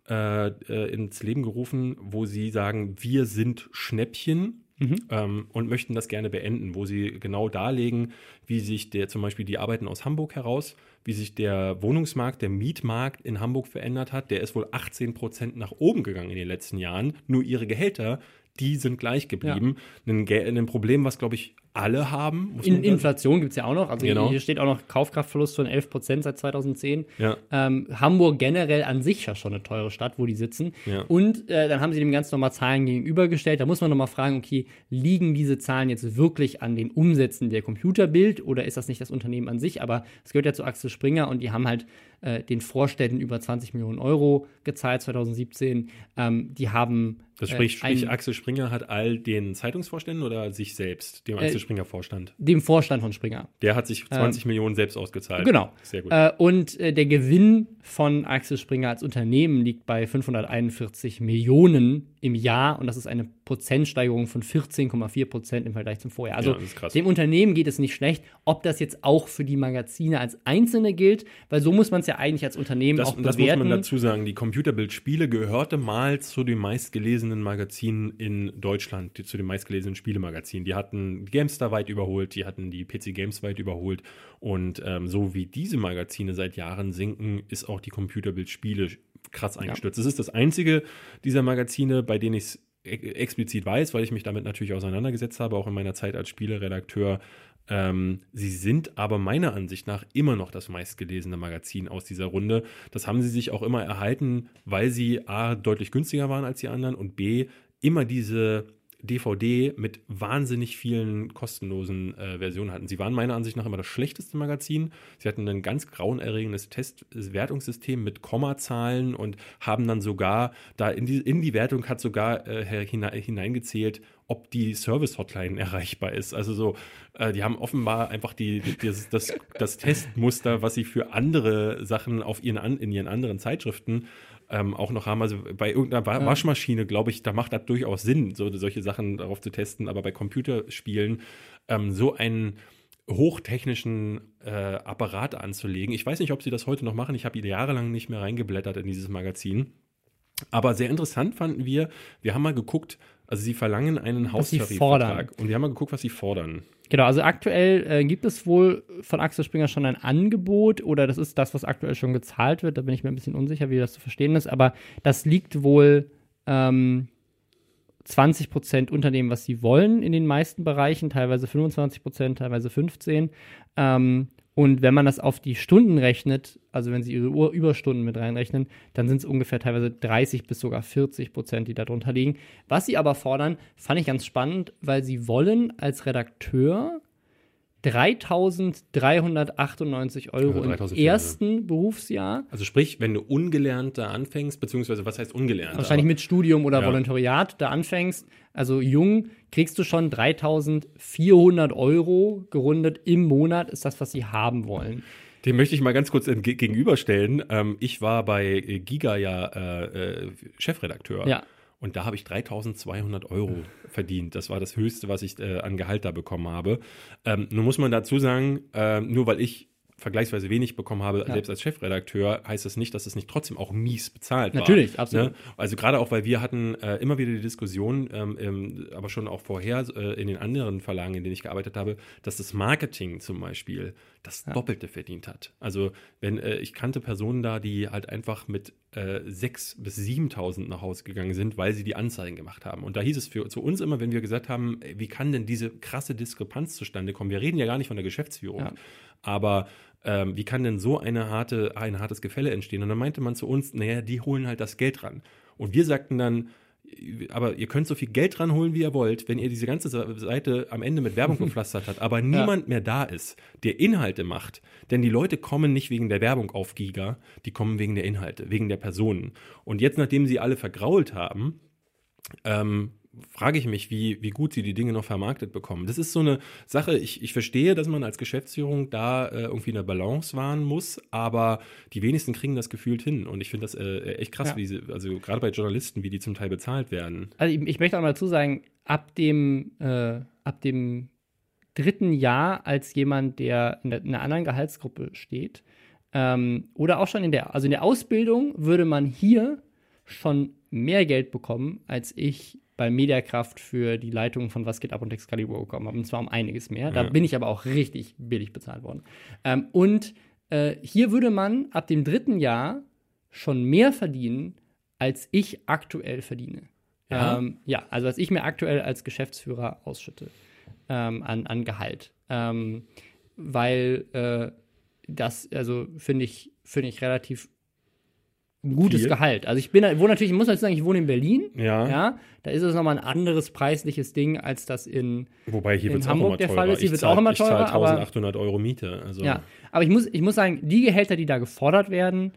äh, äh, ins Leben gerufen, wo sie sagen, wir sind Schnäppchen. Ähm, und möchten das gerne beenden, wo sie genau darlegen, wie sich der zum Beispiel die Arbeiten aus Hamburg heraus, wie sich der Wohnungsmarkt, der Mietmarkt in Hamburg verändert hat. Der ist wohl 18 Prozent nach oben gegangen in den letzten Jahren. Nur ihre Gehälter, die sind gleich geblieben. Ein, Ge- ein Problem, was glaube ich alle haben. In. Inflation gibt es ja auch noch. Also Genau. hier steht auch noch Kaufkraftverlust von 11 Prozent seit 2010. Ja. Ähm, Hamburg generell an sich ja schon eine teure Stadt, wo die sitzen. Ja. Und äh, dann haben sie dem Ganzen nochmal Zahlen gegenübergestellt. Da muss man nochmal fragen, okay, liegen diese Zahlen jetzt wirklich an den Umsätzen der Computerbild oder ist das nicht das Unternehmen an sich? Aber es gehört ja zu Axel Springer und die haben halt äh, den Vorstädten über 20 Millionen Euro gezahlt 2017. Ähm, die haben Das sprich, äh, sprich Axel Springer hat all den Zeitungsvorständen oder sich selbst, dem Axel Äh, Springer Vorstand? dem Vorstand von Springer. Der hat sich 20 Millionen selbst ausgezahlt. Genau. Sehr gut. Äh, und äh, der Gewinn von Axel Springer als Unternehmen liegt bei 541 Millionen im Jahr und das ist eine Prozentsteigerung von 14,4 Prozent im Vergleich zum Vorjahr. Also Ja, dem Unternehmen geht es nicht schlecht. Ob das jetzt auch für die Magazine als einzelne gilt, weil so muss man es ja eigentlich als Unternehmen das, auch das muss bewerten. man dazu sagen. Die Computerbild-Spiele gehörte mal zu den meistgelesenen Magazinen in Deutschland, die, zu den meistgelesenen Spielemagazinen. Die hatten GameStar weit überholt, die hatten die PC Games weit überholt. Und ähm, so wie diese Magazine seit Jahren sinken, ist auch die Computerbild-Spiele krass eingestürzt. Es ist das einzige dieser Magazine, bei denen ich es explizit weiß, weil ich mich damit natürlich auseinandergesetzt habe, auch in meiner Zeit als Spieleredakteur. Ähm, sie sind aber meiner Ansicht nach immer noch das meistgelesene Magazin aus dieser Runde. Das haben sie sich auch immer erhalten, weil sie A, deutlich günstiger waren als die anderen und B, immer diese DVD mit wahnsinnig vielen kostenlosen äh, Versionen hatten. Sie waren meiner Ansicht nach immer das schlechteste Magazin. Sie hatten ein ganz grauenerregendes Testwertungssystem mit Kommazahlen und haben dann sogar da in die, in die Wertung hat sogar äh, hineingezählt, ob die Service-Hotline erreichbar ist. Also so, äh, die haben offenbar einfach die, die das, das, das, Testmuster, was sie für andere Sachen auf ihren, in ihren anderen Zeitschriften ähm, auch noch haben. Also bei irgendeiner ja. Waschmaschine, glaube ich, da macht das durchaus Sinn, so, solche Sachen darauf zu testen. Aber bei Computerspielen ähm, so einen hochtechnischen äh, Apparat anzulegen. Ich weiß nicht, ob sie das heute noch machen. Ich habe jahrelang nicht mehr reingeblättert in dieses Magazin. Aber sehr interessant fanden wir, wir haben mal geguckt, also sie verlangen einen Haustarifvertrag. Und wir haben mal geguckt, was sie fordern. Genau, also aktuell äh, gibt es wohl von Axel Springer schon ein Angebot oder das ist das, was aktuell schon gezahlt wird. Da bin ich mir ein bisschen unsicher, wie das zu verstehen ist. Aber das liegt wohl ähm, 20 Prozent unter dem, was sie wollen in den meisten Bereichen, teilweise 25 Prozent, teilweise 15. Ähm, und wenn man das auf die Stunden rechnet, also wenn Sie Ihre Uhr Überstunden mit reinrechnen, dann sind es ungefähr teilweise 30 bis sogar 40 Prozent, die darunter liegen. Was Sie aber fordern, fand ich ganz spannend, weil Sie wollen als Redakteur 3.398 Euro ja, im ersten Berufsjahr. Also sprich, wenn du ungelernt da anfängst, beziehungsweise was heißt ungelernt? Wahrscheinlich mit Studium oder ja. Volontariat da anfängst, also jung, kriegst du schon 3.400 Euro gerundet im Monat, ist das, was sie haben wollen. Dem möchte ich mal ganz kurz gegenüberstellen. Ähm, ich war bei Giga ja äh, äh Chefredakteur. Ja. Und da habe ich 3200 Euro verdient. Das war das Höchste, was ich äh, an Gehalt da bekommen habe. Ähm, nun muss man dazu sagen, äh, nur weil ich vergleichsweise wenig bekommen habe, ja. selbst als Chefredakteur, heißt das nicht, dass es nicht trotzdem auch mies bezahlt Natürlich, war. Natürlich, absolut. Ne? Also gerade auch, weil wir hatten äh, immer wieder die Diskussion, ähm, ähm, aber schon auch vorher äh, in den anderen Verlagen, in denen ich gearbeitet habe, dass das Marketing zum Beispiel das ja. Doppelte verdient hat. Also wenn äh, ich kannte Personen da, die halt einfach mit äh, 6.000 bis 7.000 nach Hause gegangen sind, weil sie die Anzeigen gemacht haben. Und da hieß es für zu uns immer, wenn wir gesagt haben, wie kann denn diese krasse Diskrepanz zustande kommen? Wir reden ja gar nicht von der Geschäftsführung, ja. aber ähm, wie kann denn so eine harte, ein hartes Gefälle entstehen? Und dann meinte man zu uns, naja, die holen halt das Geld ran. Und wir sagten dann, aber ihr könnt so viel Geld ranholen, wie ihr wollt, wenn ihr diese ganze Seite am Ende mit Werbung gepflastert habt, aber niemand ja. mehr da ist, der Inhalte macht. Denn die Leute kommen nicht wegen der Werbung auf Giga, die kommen wegen der Inhalte, wegen der Personen. Und jetzt, nachdem sie alle vergrault haben, ähm, frage ich mich, wie, wie gut sie die Dinge noch vermarktet bekommen. Das ist so eine Sache, ich, ich verstehe, dass man als Geschäftsführung da äh, irgendwie eine Balance wahren muss, aber die wenigsten kriegen das gefühlt hin. Und ich finde das äh, echt krass, ja. wie sie, also gerade bei Journalisten, wie die zum Teil bezahlt werden. Also ich, ich möchte auch mal dazu sagen, ab dem, äh, ab dem dritten Jahr als jemand, der in, der, in einer anderen Gehaltsgruppe steht, ähm, oder auch schon in der, also in der Ausbildung würde man hier schon mehr Geld bekommen, als ich bei Mediakraft für die Leitung von Was geht ab und Excalibur bekommen habe. Und zwar um einiges mehr. Da ja. bin ich aber auch richtig billig bezahlt worden. Ähm, und äh, hier würde man ab dem dritten Jahr schon mehr verdienen, als ich aktuell verdiene. Ja, ähm, ja also was ich mir aktuell als Geschäftsführer ausschütte ähm, an, an Gehalt. Ähm, weil äh, das, also finde ich, finde ich relativ ein gutes Viel. Gehalt. Also ich bin, wohne natürlich, ich muss natürlich sagen, ich wohne in Berlin. Ja. ja da ist es nochmal ein anderes preisliches Ding, als das in, Wobei hier in Hamburg auch der Fall ist. Hier wird es auch immer teurer. Ich zahle 1800 Euro Miete. Also. Ja, aber ich muss, ich muss sagen, die Gehälter, die da gefordert werden,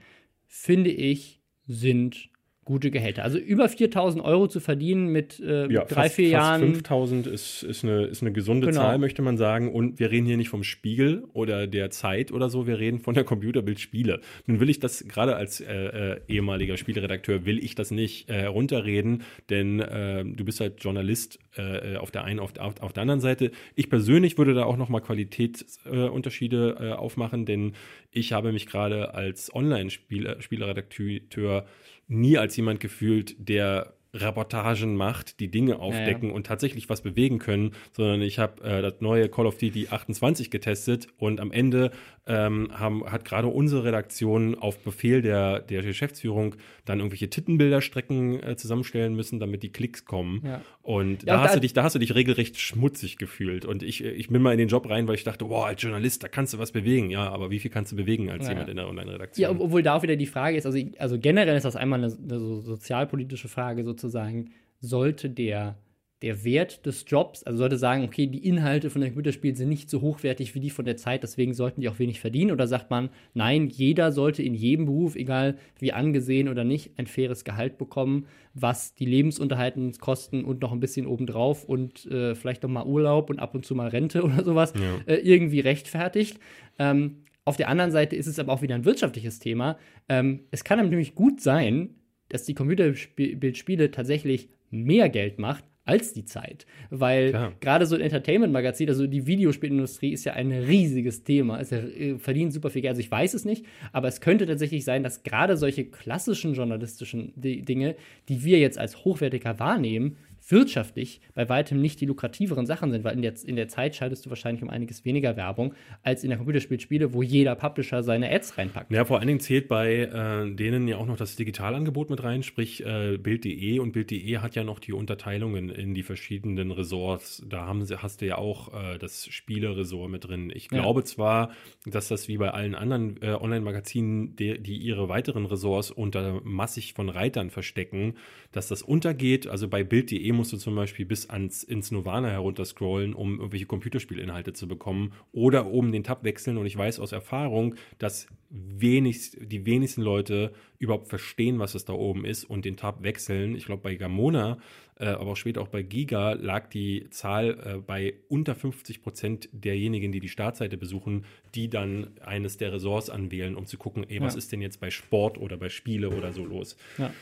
finde ich, sind gute Gehälter. Also über 4000 Euro zu verdienen mit äh, ja, drei, fast, vier Jahren. 5000 ist, ist, eine, ist eine gesunde genau. Zahl, möchte man sagen. Und wir reden hier nicht vom Spiegel oder der Zeit oder so, wir reden von der Computerbild-Spiele. Nun will ich das gerade als äh, äh, ehemaliger Spielredakteur, will ich das nicht äh, runterreden, denn äh, du bist halt Journalist äh, auf der einen, auf, auf, auf, der anderen Seite. Ich persönlich würde da auch nochmal Qualitätsunterschiede aufmachen, denn ich habe mich gerade als Online-Spieleredakteur nie als jemand gefühlt, der Reportagen macht, die Dinge aufdecken ja, ja. und tatsächlich was bewegen können, sondern ich habe äh, das neue Call of Duty 28 getestet und am Ende ähm, haben, hat gerade unsere Redaktion auf Befehl der, der Geschäftsführung dann irgendwelche Tittenbilderstrecken äh, zusammenstellen müssen, damit die Klicks kommen. Ja. Und da, hast da, du dich, da hast du dich regelrecht schmutzig gefühlt. Und ich, ich bin mal in den Job rein, weil ich dachte, boah, als Journalist, da kannst du was bewegen. Ja, aber wie viel kannst du bewegen als jemand in der Online-Redaktion? Ja, obwohl da auch wieder die Frage ist, also, also generell ist das einmal eine, eine so sozialpolitische Frage sozusagen, sollte der der Wert des Jobs, also sollte sagen, okay, die Inhalte von der Computerspielen sind nicht so hochwertig wie die von der Zeit, deswegen sollten die auch wenig verdienen? Oder sagt man, nein, jeder sollte in jedem Beruf, egal wie angesehen oder nicht, ein faires Gehalt bekommen, was die Lebensunterhaltungskosten und noch ein bisschen obendrauf und äh, vielleicht noch mal Urlaub und ab und zu mal Rente oder sowas Ja. äh, irgendwie rechtfertigt. Ähm, auf der anderen Seite ist es aber auch wieder ein wirtschaftliches Thema. Ähm, es kann nämlich gut sein, dass die Computerspiele tatsächlich mehr Geld macht als die Zeit. Weil gerade so ein Entertainment-Magazin, also die Videospielindustrie ist ja ein riesiges Thema. Es äh, verdient super viel Geld. Also ich weiß es nicht, aber es könnte tatsächlich sein, dass gerade solche klassischen journalistischen Di- Dinge, die wir jetzt als hochwertiger wahrnehmen, wirtschaftlich bei weitem nicht die lukrativeren Sachen sind, weil in der, in der Zeit schaltest du wahrscheinlich um einiges weniger Werbung als in der Computerspielspiele, wo jeder Publisher seine Ads reinpackt. Ja, vor allen Dingen zählt bei äh, denen ja auch noch das Digitalangebot mit rein, sprich äh, Bild.de und Bild.de hat ja noch die Unterteilungen in die verschiedenen Resorts. Da haben sie, hast du ja auch äh, das Spieleresort mit drin. Ich Ja. glaube zwar, dass das wie bei allen anderen äh, Online-Magazinen, die, die ihre weiteren Ressorts unter massig von Reitern verstecken, dass das untergeht. Also bei Bild.de musst du zum Beispiel bis ans, ins Nirvana herunterscrollen, um irgendwelche Computerspielinhalte zu bekommen oder oben den Tab wechseln. Und ich weiß aus Erfahrung, dass wenigst, die wenigsten Leute überhaupt verstehen, was es da oben ist und den Tab wechseln. Ich glaube, bei Gamona, äh, aber auch später auch bei Giga lag die Zahl äh, bei unter 50 Prozent derjenigen, die die Startseite besuchen, die dann eines der Ressorts anwählen, um zu gucken, ey, was Ja. ist denn jetzt bei Sport oder bei Spiele oder so los. Ja.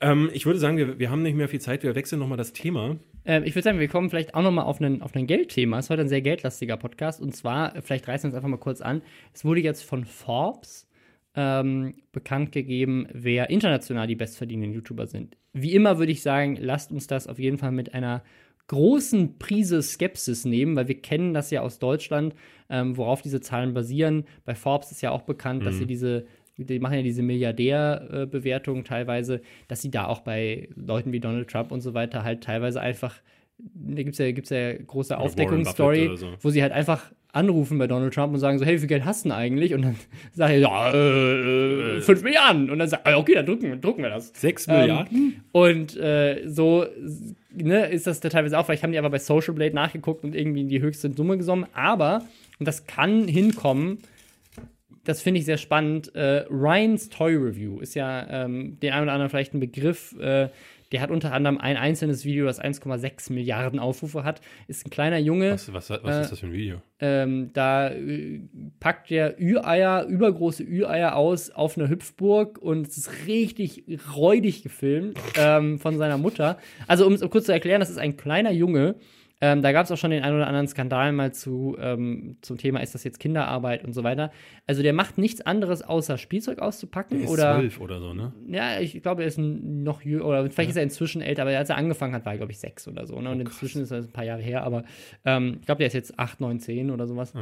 Ähm, ich würde sagen, wir, wir haben nicht mehr viel Zeit, wir wechseln nochmal das Thema. Ähm, ich würde sagen, wir kommen vielleicht auch noch mal auf ein auf ein Geldthema. Es ist heute ein sehr geldlastiger Podcast. Und zwar, äh, vielleicht reißen wir uns einfach mal kurz an. Es wurde jetzt von Forbes ähm, bekannt gegeben, wer international die bestverdienenden YouTuber sind. Wie immer würde ich sagen, lasst uns das auf jeden Fall mit einer großen Prise Skepsis nehmen, weil wir kennen das ja aus Deutschland, ähm, worauf diese Zahlen basieren. Bei Forbes ist ja auch bekannt, dass sie diese, die machen ja diese Milliardärbewertungen teilweise, dass sie da auch bei Leuten wie Donald Trump und so weiter halt teilweise einfach, da gibt es ja, gibt's ja große Aufdeckungsstory, so. wo sie halt einfach anrufen bei Donald Trump und sagen so, hey, wie viel Geld hast du denn eigentlich? Und dann sagt er, ja, äh, 5 Milliarden. Und dann sagt er, okay, dann drucken, drucken wir das. Sechs Ähm, Milliarden? Und äh, so ne, ist das da teilweise auch, vielleicht haben die aber bei Social Blade nachgeguckt und irgendwie die höchste Summe genommen. Aber, und das kann hinkommen, das finde ich sehr spannend. Äh, Ryan's Toy Review ist ja ähm, den einen oder anderen vielleicht ein Begriff. Äh, der hat unter anderem ein einzelnes Video, das 1,6 Milliarden Aufrufe hat. Ist ein kleiner Junge. Was, was, was äh, ist das für ein Video? Ähm, da äh, packt der Ü-Eier, übergroße Ü-Eier aus auf einer Hüpfburg und es ist richtig räudig gefilmt ähm, von seiner Mutter. Also, um es kurz zu erklären, das ist ein kleiner Junge. Ähm, da gab es auch schon den einen oder anderen Skandal mal zu, ähm, zum Thema, ist das jetzt Kinderarbeit und so weiter. Also der macht nichts anderes, außer Spielzeug auszupacken. Der ist oder zwölf oder so, ne? ja, ich glaube, er ist noch jünger, oder vielleicht ist er inzwischen älter, aber als er angefangen hat, war er, glaube ich, sechs oder so. Ne? Und inzwischen ist das ein paar Jahre her, aber ähm, ich glaube, der ist jetzt acht, neun, zehn oder sowas.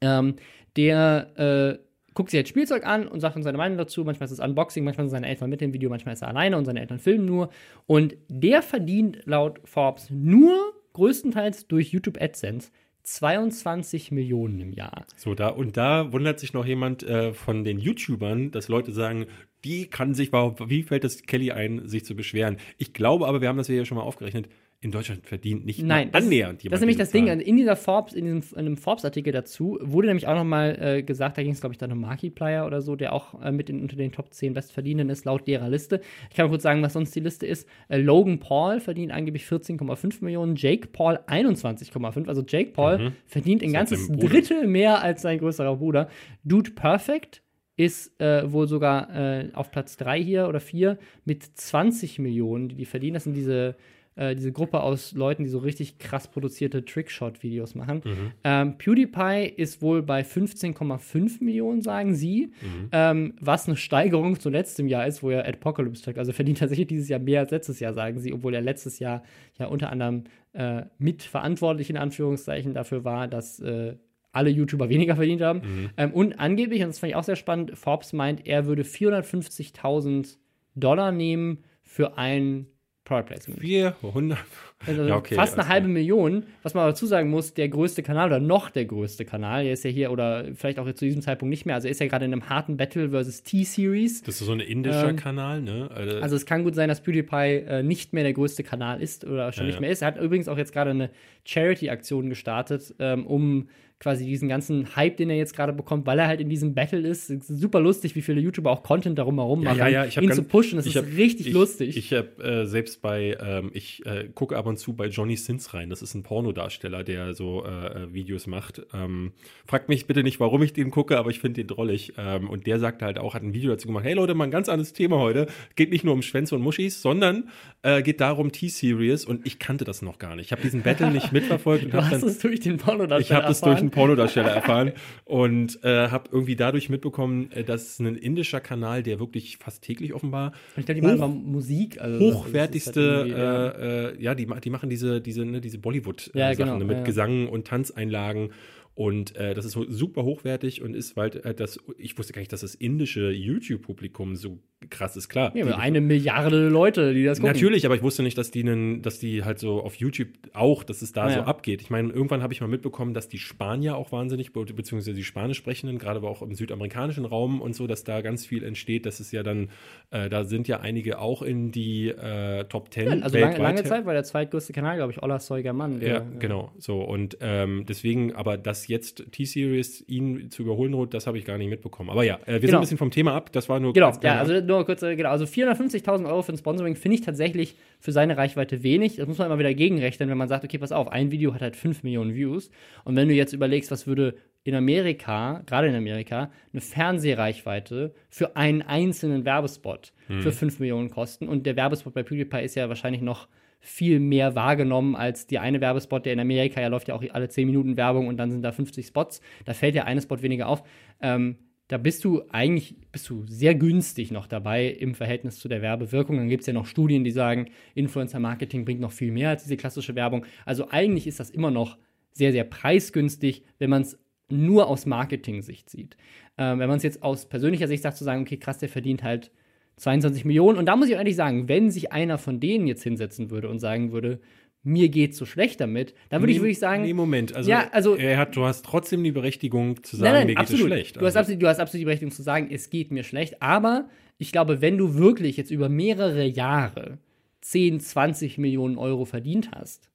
Ähm, der äh, guckt sich jetzt Spielzeug an und sagt dann seine Meinung dazu. Manchmal ist es Unboxing, manchmal sind seine Eltern mit dem Video, manchmal ist er alleine und seine Eltern filmen nur. Und der verdient laut Forbes nur größtenteils durch YouTube AdSense 22 Millionen im Jahr. So, da, und da wundert sich noch jemand äh, von den YouTubern, dass Leute sagen, die kann sich, wie fällt es Kelly ein, sich zu beschweren? Ich glaube aber, wir haben das ja schon mal aufgerechnet, in Deutschland verdient nicht Nein, das, annähernd das ist nämlich das Ding. In dieser Forbes, in diesem in einem Forbes-Artikel dazu wurde nämlich auch nochmal äh, gesagt, da ging es, glaube ich, dann um Markiplier oder so, der auch äh, mit in, unter den Top 10 Bestverdienenden ist, laut derer Liste. Ich kann mal kurz sagen, was sonst die Liste ist. Äh, Logan Paul verdient angeblich 14,5 Millionen, Jake Paul 21,5. Also Jake Paul verdient ein Mhm. Ist ganzes. Drittel mehr als sein größerer Bruder. Dude Perfect ist äh, wohl sogar äh, auf Platz 3 hier oder 4 mit 20 Millionen, die die verdienen. Das sind diese, äh, diese Gruppe aus Leuten, die so richtig krass produzierte Trickshot-Videos machen. Ähm, PewDiePie ist wohl bei 15,5 Millionen, sagen sie, ähm, was eine Steigerung zu letztem Jahr ist, wo er Apocalypse trägt. Also verdient tatsächlich dieses Jahr mehr als letztes Jahr, sagen sie, obwohl er letztes Jahr ja unter anderem äh, mitverantwortlich in Anführungszeichen dafür war, dass äh, alle YouTuber weniger verdient haben. Ähm, und angeblich, und das fand ich auch sehr spannend, Forbes meint, er würde 450.000 Dollar nehmen für ein Product Placement. 400. Also Ja, okay, fast eine alles halbe. Million. Was man aber dazu sagen muss, der größte Kanal oder noch der größte Kanal, der ist ja hier oder vielleicht auch jetzt zu diesem Zeitpunkt nicht mehr. Also er ist ja gerade in einem harten Battle versus T-Series. Das ist so ein indischer Ähm, Kanal, ne? Also, Also es kann gut sein, dass PewDiePie äh, nicht mehr der größte Kanal ist oder schon Ja, nicht mehr ist. Er hat übrigens auch jetzt gerade eine Charity-Aktion gestartet, ähm, um quasi diesen ganzen Hype, den er jetzt gerade bekommt, weil er halt in diesem Battle ist. Es ist super lustig, wie viele YouTuber auch Content darum herum Ja, machen, ja, ja, ich hab ihn ganz- zu pushen. Das ist hab- richtig ich, lustig. Ich habe äh, selbst bei, ähm, ich äh, gucke ab und zu bei Johnny Sins rein. Das ist ein Pornodarsteller, der so äh, äh, Videos macht. Ähm, fragt mich bitte nicht, warum ich den gucke, aber ich finde den drollig. Ähm, und der sagte halt auch, hat ein Video dazu gemacht, hey Leute, mal ein ganz anderes Thema heute. Geht nicht nur um Schwänze und Muschis, sondern äh, geht darum T-Series. Und ich kannte das noch gar nicht. Ich habe diesen Battle nicht mitverfolgt und du hast dann es durch den Pornodarsteller ich habe das durch erfahren. Pornodarsteller erfahren und äh, habe irgendwie dadurch mitbekommen, äh, dass ein indischer Kanal, der wirklich fast täglich offenbar Ich glaube, die hoch- Musik. Also hochwertigste, halt irgendwie, ja. äh, äh, ja, die, die machen diese, diese, ne, diese Bollywood-Sachen Ja, genau, mit ja. Gesang und Tanzeinlagen. Und äh, das ist so super hochwertig und ist, weil äh, das, ich wusste gar nicht, dass das indische YouTube-Publikum so krass ist. Klar, Ja, eine Milliarde Leute, die das gucken. Natürlich, aber ich wusste nicht, dass die, nen, dass die halt so auf YouTube auch, dass es da Ah, so ja. abgeht. Ich meine, irgendwann habe ich mal mitbekommen, dass die Spanier auch wahnsinnig, be- beziehungsweise die Spanisch sprechenden, gerade aber auch im südamerikanischen Raum und so, dass da ganz viel entsteht. Das ist ja dann, äh, da sind ja einige auch in die äh, Top Ten. Also lange, weltweit lange Zeit war der zweitgrößte Kanal, glaube ich, Ola Mann. der- ja, genau. So, und ähm, deswegen, aber dass jetzt T-Series ihn zu überholen droht, das habe ich gar nicht mitbekommen. Aber ja, äh, wir sind Genau. ein bisschen vom Thema ab. Das war nur Genau, ganz ja, kleiner- also nur kurz, genau, also 450.000 Euro für ein Sponsoring finde ich tatsächlich für seine Reichweite wenig. Das muss man immer wieder gegenrechnen, wenn man sagt, okay, pass auf, ein Video hat halt 5 Millionen Views. Und wenn du jetzt überlegst, was würde in Amerika, gerade in Amerika, eine Fernsehreichweite für einen einzelnen Werbespot für 5 Millionen kosten. Und der Werbespot bei PewDiePie ist ja wahrscheinlich noch viel mehr wahrgenommen als die eine Werbespot, der in Amerika ja läuft ja auch alle 10 Minuten Werbung und dann sind da 50 Spots. Da fällt ja eine Spot weniger auf. Ähm, da bist du eigentlich bist du sehr günstig noch dabei im Verhältnis zu der Werbewirkung. Dann gibt es ja noch Studien, die sagen, Influencer-Marketing bringt noch viel mehr als diese klassische Werbung. Also eigentlich ist das immer noch sehr, sehr preisgünstig, wenn man es nur aus Marketing-Sicht sieht. Ähm, wenn man es jetzt aus persönlicher Sicht sagt, zu sagen, okay, krass, der verdient halt 22 Millionen. Und da muss ich ehrlich sagen, wenn sich einer von denen jetzt hinsetzen würde und sagen würde, mir geht's so schlecht damit, dann würde ich Nee, wirklich sagen, Nee, Moment. Also, Ja, also- er hat, du hast trotzdem die Berechtigung zu sagen, Nein, nein, mir geht absolut. es schlecht. Du, hast Also- absolut. du hast absolut die Berechtigung zu sagen, es geht mir schlecht. Aber ich glaube, wenn du wirklich jetzt über mehrere Jahre 10, 20 Millionen Euro verdient hast,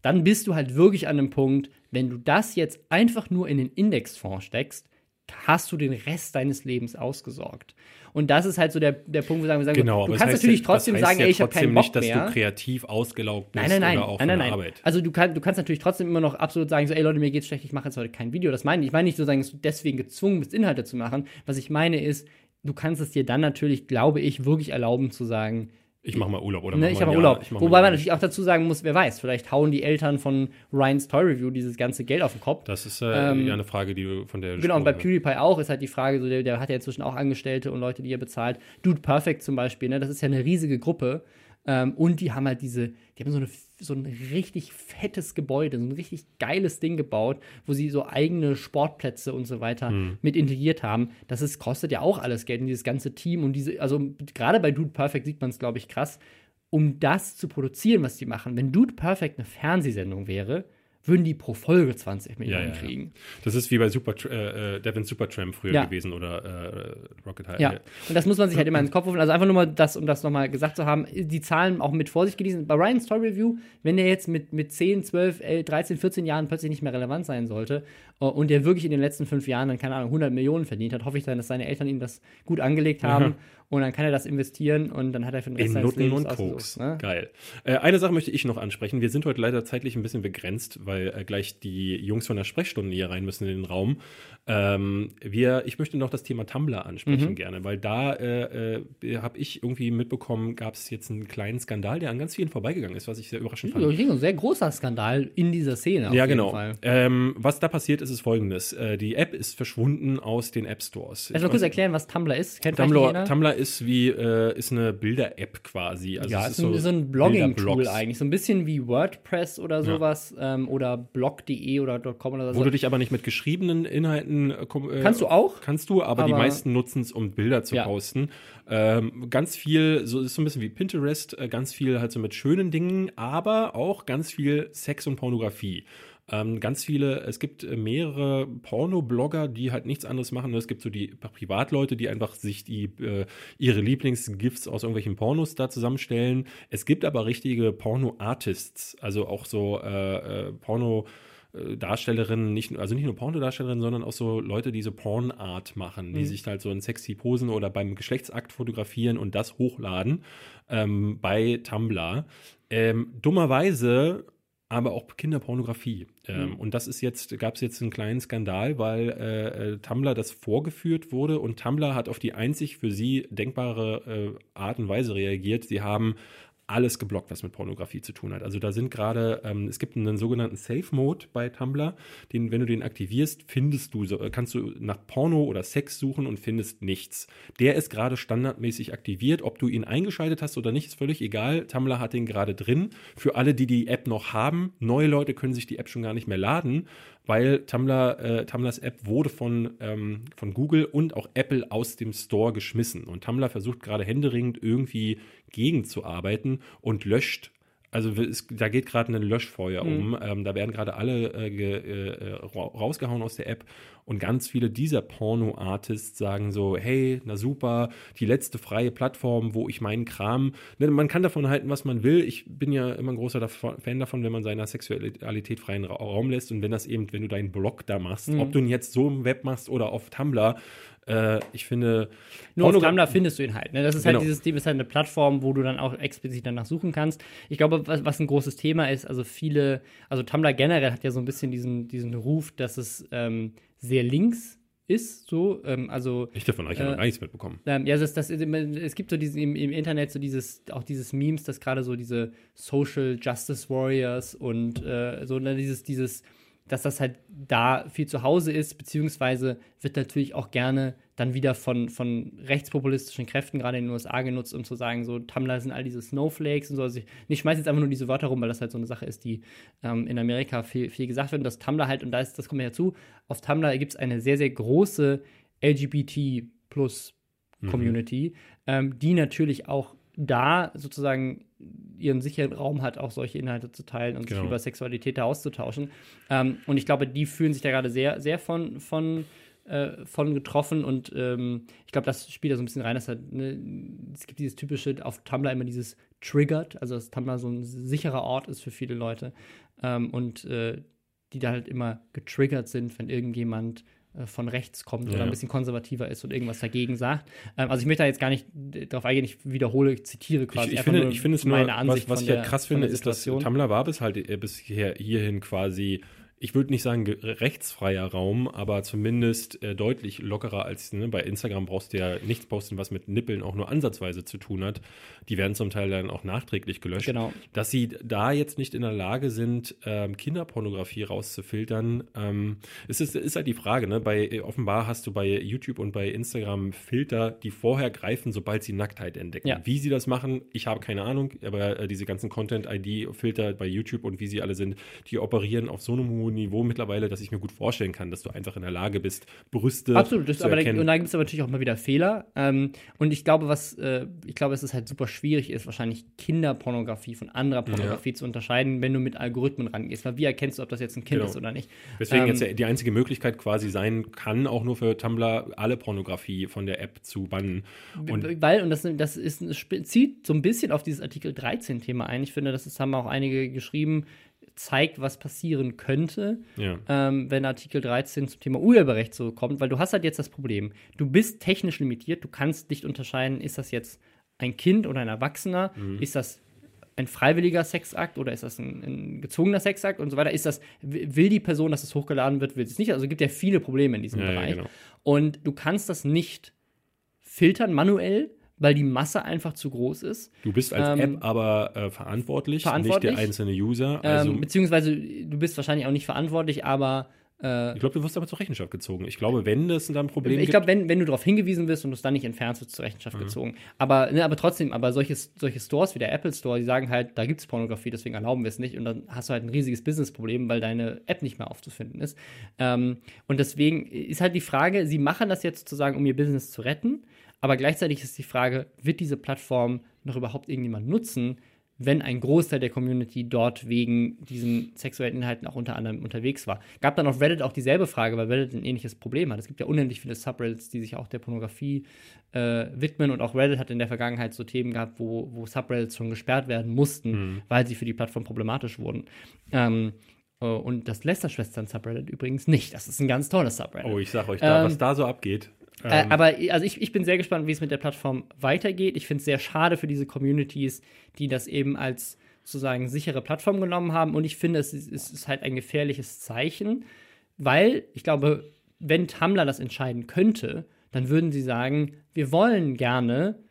dann bist du halt wirklich an einem Punkt, wenn du das jetzt einfach nur in den Indexfonds steckst, hast du den Rest deines Lebens ausgesorgt. Und das ist halt so der, der Punkt, wo wir sagen, wir sagen Genau, du kannst natürlich ja, trotzdem sagen, ja ey, ich habe keinen Bock nicht, dass mehr. du kreativ ausgelaugt bist Nein, nein, nein, oder auch nein, nein, nein. Arbeit. Also du, kann, du kannst natürlich trotzdem immer noch absolut sagen, so, ey Leute, mir geht's schlecht, ich mache jetzt heute kein Video. Das meine ich. Ich meine nicht so sagen, dass du deswegen gezwungen bist, Inhalte zu machen. Was ich meine ist, du kannst es dir dann natürlich, glaube ich, wirklich erlauben zu sagen, Ich mache mal Urlaub oder ne, mach ich mal habe ein Urlaub. Mach mal Wobei man natürlich auch dazu sagen muss, wer weiß, vielleicht hauen die Eltern von Ryan's Toy Review dieses ganze Geld auf den Kopf. Das ist äh, Ähm, ja eine Frage, die du von der Genau, und bei. PewDiePie auch ist halt die Frage, so der, der hat ja inzwischen auch Angestellte und Leute, die er bezahlt. Dude Perfect zum Beispiel, ne, das ist ja eine riesige Gruppe. Ähm, und die haben halt diese, die haben so, eine, so ein richtig fettes Gebäude, so ein richtig geiles Ding gebaut, wo sie so eigene Sportplätze und so weiter Hm. mit integriert haben. Das ist, kostet ja auch alles Geld und dieses ganze Team und diese, also gerade bei Dude Perfect sieht man es, glaube ich, krass, um das zu produzieren, was die machen. Wenn Dude Perfect eine Fernsehsendung wäre, würden die pro Folge 20 Millionen ja, ja. kriegen. Das ist wie bei Super, äh, äh, Devin Supertramp früher Ja. gewesen oder äh, Rocket High. Ja, und das muss man sich halt immer ins Kopf rufen. Also einfach nur mal das, um das nochmal gesagt zu haben, die Zahlen auch mit Vorsicht gelesen. Bei Ryan's Story Review, wenn der jetzt mit, mit 10, 12, 11, 13, 14 Jahren plötzlich nicht mehr relevant sein sollte äh, und der wirklich in den letzten fünf Jahren dann, keine Ahnung, 100 Millionen verdient hat, hoffe ich dann, dass seine Eltern ihm das gut angelegt haben. Und dann kann er das investieren und dann hat er für den Rest In seines Nutten Lebens und Koks. ne? Geil. Äh, eine Sache möchte ich noch ansprechen. Wir sind heute leider zeitlich ein bisschen begrenzt, weil äh, gleich die Jungs von der Sprechstunde hier rein müssen in den Raum. Ähm, wir, ich möchte noch das Thema Tumblr ansprechen Mhm. gerne, weil da äh, äh, habe ich irgendwie mitbekommen, gab es jetzt einen kleinen Skandal, der an ganz vielen vorbeigegangen ist, was ich sehr überraschend fand. Ja, ein sehr großer Skandal in dieser Szene. Ja, genau. Ähm, was da passiert ist, ist folgendes. Äh, die App ist verschwunden aus den App Stores. Erstmal kurz erklären, was Tumblr ist. Kennt Tumblr? Tumblr ist wie äh, ist eine Bilder-App quasi. Also ja, es ist, ein, so ein. Blogging-Tool eigentlich. So ein bisschen wie WordPress oder sowas. Ähm, oder oder blog.de oder .com oder so. Wo du dich aber nicht mit geschriebenen Inhalten äh, kannst du auch kannst du, aber, aber die meisten nutzen es, um Bilder zu ja. posten. Ähm, ganz viel, so ist so ein bisschen wie Pinterest, äh, ganz viel halt so mit schönen Dingen, aber auch ganz viel Sex und Pornografie. Ähm, ganz viele, es gibt äh, mehrere Porno-Blogger, die halt nichts anderes machen. Es gibt so die Privatleute, die einfach sich die, äh, ihre Lieblingsgifts aus irgendwelchen Pornos da zusammenstellen. Es gibt aber richtige Porno-Artists, also auch so äh, äh, Porno- Darstellerinnen, nicht, also nicht nur Pornodarstellerinnen, sondern auch so Leute, die so Pornart machen, die mhm. sich halt so in sexy Posen oder beim Geschlechtsakt fotografieren und das hochladen ähm, bei Tumblr. Ähm, dummerweise aber auch Kinderpornografie. Ähm, mhm. Und das ist jetzt, gab es jetzt einen kleinen Skandal, weil äh, äh, Tumblr das vorgeführt wurde und Tumblr hat auf die einzig für sie denkbare äh, Art und Weise reagiert. Sie haben alles geblockt, was mit Pornografie zu tun hat. Also da sind gerade, ähm, es gibt einen sogenannten Safe Mode bei Tumblr, den, wenn du den aktivierst, findest du, so, kannst du nach Porno oder Sex suchen und findest nichts. Der ist gerade standardmäßig aktiviert. Ob du ihn eingeschaltet hast oder nicht, ist völlig egal. Tumblr hat den gerade drin. Für alle, die die App noch haben, neue Leute können sich die App schon gar nicht mehr laden, weil Tumblr, äh, Tumblrs App wurde von, ähm, von Google und auch Apple aus dem Store geschmissen. Und Tumblr versucht gerade händeringend irgendwie gegenzuarbeiten und löscht also es, da geht gerade ein Löschfeuer mhm. um. Ähm, da werden gerade alle äh, ge, äh, rausgehauen aus der App und ganz viele dieser Porno-Artists sagen so, hey, na super, die letzte freie Plattform, wo ich meinen Kram, ne, man kann davon halten, was man will. Ich bin ja immer ein großer Fan davon, wenn man seiner Sexualität freien Raum lässt und wenn das eben, wenn du deinen Blog da machst, mhm. ob du ihn jetzt so im Web machst oder auf Tumblr, äh, ich finde. Nur auf Tumblr findest du ihn halt. Ne? Das ist halt genau. halt dieses Ding, ist halt eine Plattform, wo du dann auch explizit danach suchen kannst. Ich glaube, was, was, ein großes Thema ist, also viele, also Tumblr generell hat ja so ein bisschen diesen, diesen Ruf, dass es ähm, sehr links ist so, ähm, also ich davon habe ich äh, noch gar nichts mitbekommen. Ähm, ja, das, das, es gibt so diesen, im, im, Internet so dieses, auch dieses Memes, dass gerade so diese Social Justice Warriors und äh, so ne, dieses, dieses dass das halt da viel zu Hause ist, beziehungsweise wird natürlich auch gerne dann wieder von, von rechtspopulistischen Kräften, gerade in den USA, genutzt, um zu sagen, so Tumblr sind all diese Snowflakes und so. Also ich, ich schmeiße jetzt einfach nur diese Wörter rum, weil das halt so eine Sache ist, die ähm, in Amerika viel, viel gesagt wird. Und das Tumblr halt, und da ist, das kommt mir ja zu, auf Tumblr gibt es eine sehr, sehr große LGBT plus Community, mhm. ähm, die natürlich auch da sozusagen ihren sicheren Raum hat, auch solche Inhalte zu teilen und genau. sich über Sexualität da auszutauschen. Ähm, und ich glaube, die fühlen sich da gerade sehr, sehr von, von, äh, von getroffen und ähm, ich glaube, das spielt da so ein bisschen rein. Dass halt, ne, es gibt dieses typische, auf Tumblr immer dieses Triggered, also dass Tumblr so ein sicherer Ort ist für viele Leute ähm, und äh, die da halt immer getriggert sind, wenn irgendjemand von rechts kommt ja. oder ein bisschen konservativer ist und irgendwas dagegen sagt. Ähm, also ich möchte da jetzt gar nicht darauf eingehen, ich wiederhole, ich zitiere quasi. Ich, ich finde, ich finde es meine nur, Ansicht. Was, was ich halt krass finde, ist, dass Tumblr war bis halt äh, bis hierhin quasi ich würde nicht sagen rechtsfreier Raum, aber zumindest äh, deutlich lockerer als ne, bei Instagram brauchst du ja nichts posten, was mit Nippeln auch nur ansatzweise zu tun hat. Die werden zum Teil dann auch nachträglich gelöscht. Genau. Dass sie da jetzt nicht in der Lage sind, ähm, Kinderpornografie rauszufiltern, ähm, ist, ist, ist halt die Frage. Ne? Bei, äh, offenbar hast du bei YouTube und bei Instagram Filter, die vorher greifen, sobald sie Nacktheit entdecken. Ja. Wie sie das machen, ich habe keine Ahnung, aber äh, diese ganzen Content-ID-Filter bei YouTube und wie sie alle sind, die operieren auf so einem hohen Niveau mittlerweile, dass ich mir gut vorstellen kann, dass du einfach in der Lage bist, Brüste Absolut, das, zu aber erkennen. Da, und da gibt es aber natürlich auch mal wieder Fehler. Ähm, und ich glaube, was, äh, ich glaube, es ist halt super schwierig ist, wahrscheinlich Kinderpornografie von anderer Pornografie ja. zu unterscheiden, wenn du mit Algorithmen rangehst. Weil wie erkennst du, ob das jetzt ein Kind genau. ist oder nicht? Deswegen ähm, jetzt ja die einzige Möglichkeit quasi sein kann, auch nur für Tumblr alle Pornografie von der App zu bannen. Und weil, und das, das ist, zieht so ein bisschen auf dieses Artikel 13-Thema ein. Ich finde, das haben auch einige geschrieben, zeigt, was passieren könnte, ja. ähm, wenn Artikel 13 zum Thema Urheberrecht so kommt, weil du hast halt jetzt das Problem, du bist technisch limitiert, du kannst nicht unterscheiden, ist das jetzt ein Kind oder ein Erwachsener, mhm. ist das ein freiwilliger Sexakt oder ist das ein, ein, gezwungener Sexakt und so weiter? Ist das, will die Person, dass es hochgeladen wird, will es nicht? Also es gibt ja viele Probleme in diesem ja, Bereich. Ja, genau. Und du kannst das nicht filtern manuell, weil die Masse einfach zu groß ist. Du bist als ähm, App aber äh, verantwortlich, verantwortlich, nicht der einzelne User. Ähm, also ähm, beziehungsweise du bist wahrscheinlich auch nicht verantwortlich, aber ich glaube, du wirst aber zur Rechenschaft gezogen. Ich glaube, wenn das dann ein Problem ich glaube, wenn, wenn du darauf hingewiesen wirst und du es dann nicht entfernst, wird zur Rechenschaft mhm. gezogen. Aber, ne, aber trotzdem, aber solche, solche Stores wie der Apple Store, die sagen halt, da gibt es Pornografie, deswegen erlauben wir es nicht. Und dann hast du halt ein riesiges Businessproblem, weil deine App nicht mehr aufzufinden ist. Ähm, und deswegen ist halt die Frage, sie machen das jetzt sozusagen, um ihr Business zu retten. Aber gleichzeitig ist die Frage, wird diese Plattform noch überhaupt irgendjemand nutzen? wenn ein Großteil der Community dort wegen diesen sexuellen Inhalten auch unter anderem unterwegs war. Gab dann auf Reddit auch dieselbe Frage, weil Reddit ein ähnliches Problem hat. Es gibt ja unendlich viele Subreddits, die sich auch der Pornografie äh, widmen und auch Reddit hat in der Vergangenheit so Themen gehabt, wo, wo Subreddits schon gesperrt werden mussten, mhm. weil sie für die Plattform problematisch wurden. Ähm, äh, und das Lester-Schwestern-Subreddit übrigens nicht. Das ist ein ganz tolles Subreddit. Oh, ich sag euch da, ähm, was da so abgeht. Äh, ähm. aber also ich, ich bin sehr gespannt, wie es mit der Plattform weitergeht. Ich finde es sehr schade für diese Communities, die das eben als sozusagen sichere Plattform genommen haben. Und ich finde, es ist, es ist halt ein gefährliches Zeichen, weil ich glaube, wenn Tumblr das entscheiden könnte, dann würden sie sagen, wir wollen gerne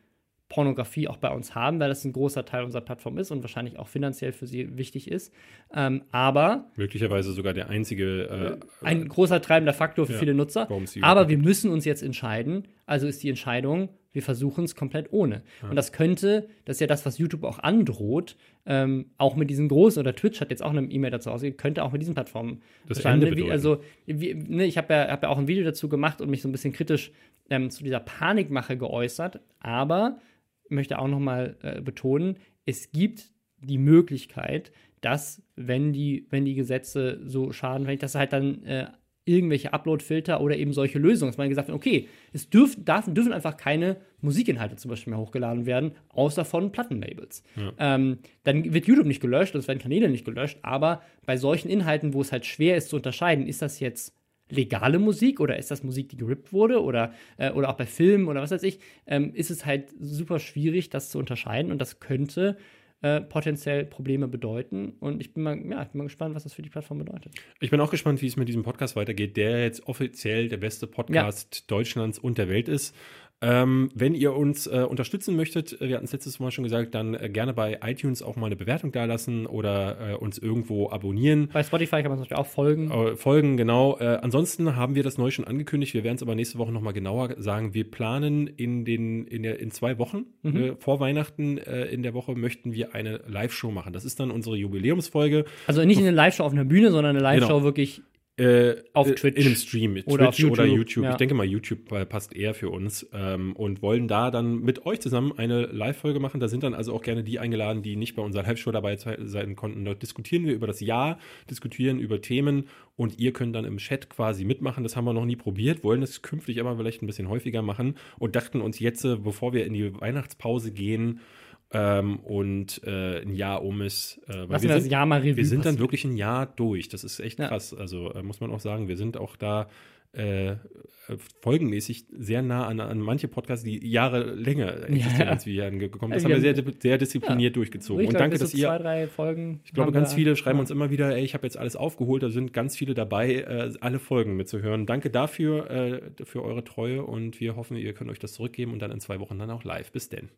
Pornografie auch bei uns haben, weil das ein großer Teil unserer Plattform ist und wahrscheinlich auch finanziell für sie wichtig ist. Ähm, aber möglicherweise sogar der einzige äh, ein großer treibender Faktor für ja, viele Nutzer. Aber wir müssen uns jetzt entscheiden. Also ist die Entscheidung, wir versuchen es komplett ohne. Ja. Und das könnte, das ist ja das, was YouTube auch androht, ähm, auch mit diesen großen, oder Twitch hat jetzt auch eine E-Mail dazu ausgegeben, könnte auch mit diesen Plattformen. Das Ende wie, Also, wie, ne, ich habe ja, hab ja auch ein Video dazu gemacht und mich so ein bisschen kritisch ähm, zu dieser Panikmache geäußert, aber möchte auch nochmal äh, betonen, es gibt die Möglichkeit, dass, wenn die, wenn die Gesetze so schaden, wenn ich das halt dann äh, irgendwelche Upload-Filter oder eben solche Lösungen, dass man gesagt hat, okay, es dürf, darf, dürfen einfach keine Musikinhalte zum Beispiel mehr hochgeladen werden, außer von Plattenlabels. Ja. Ähm, dann wird YouTube nicht gelöscht, es werden Kanäle nicht gelöscht, aber bei solchen Inhalten, wo es halt schwer ist zu unterscheiden, ist das jetzt legale Musik oder ist das Musik, die gerippt wurde oder, äh, oder auch bei Filmen oder was weiß ich, ähm, ist es halt super schwierig, das zu unterscheiden und das könnte äh, potenziell Probleme bedeuten. Und ich bin mal, ja, ich bin mal gespannt, was das für die Plattform bedeutet. Ich bin auch gespannt, wie es mit diesem Podcast weitergeht, der jetzt offiziell der beste Podcast ja. Deutschlands und der Welt ist. Ähm, wenn ihr uns äh, unterstützen möchtet, äh, wir hatten es letztes Mal schon gesagt, dann äh, gerne bei iTunes auch mal eine Bewertung dalassen oder äh, uns irgendwo abonnieren. Bei Spotify kann man zum Beispiel auch folgen. Äh, folgen, genau. Äh, ansonsten haben wir das neu schon angekündigt. Wir werden es aber nächste Woche nochmal genauer sagen. Wir planen in den in, der, in zwei Wochen mhm. vor Weihnachten in der Woche möchten wir eine Live-Show machen. Das ist dann unsere Jubiläumsfolge. Also nicht eine Live-Show auf einer Bühne, sondern eine Live-Show genau. wirklich äh, auf äh, Twitch. In einem Stream, oder Twitch YouTube. oder YouTube. Ja. Ich denke mal, YouTube passt eher für uns. Ähm, und wollen da dann mit euch zusammen eine Live-Folge machen. Da sind dann also auch gerne die eingeladen, die nicht bei unserer Live-Show dabei sein konnten. Dort diskutieren wir über das Jahr, diskutieren über Themen und ihr könnt dann im Chat quasi mitmachen. Das haben wir noch nie probiert, wollen es künftig aber vielleicht ein bisschen häufiger machen und dachten uns jetzt, äh, bevor wir in die Weihnachtspause gehen, ähm, und äh, ein Jahr um ist. Äh, weil wir, sind, das Jahr mal wir sind dann wirklich ein Jahr durch. Das ist echt krass. Also äh, muss man auch sagen, wir sind auch da äh, folgenmäßig sehr nah an, an manche Podcasts, die Jahre länger existieren, ja. als wir hier angekommen Das also haben wir sehr, sehr diszipliniert ja. durchgezogen. Und danke, dass so ihr. Zwei, drei Folgen ich glaube, ganz viele schreiben ja. uns immer wieder, ey, ich habe jetzt alles aufgeholt. Da sind ganz viele dabei, äh, alle Folgen mitzuhören. Danke dafür, äh, für eure Treue und wir hoffen, ihr könnt euch das zurückgeben und dann in zwei Wochen dann auch live. Bis denn.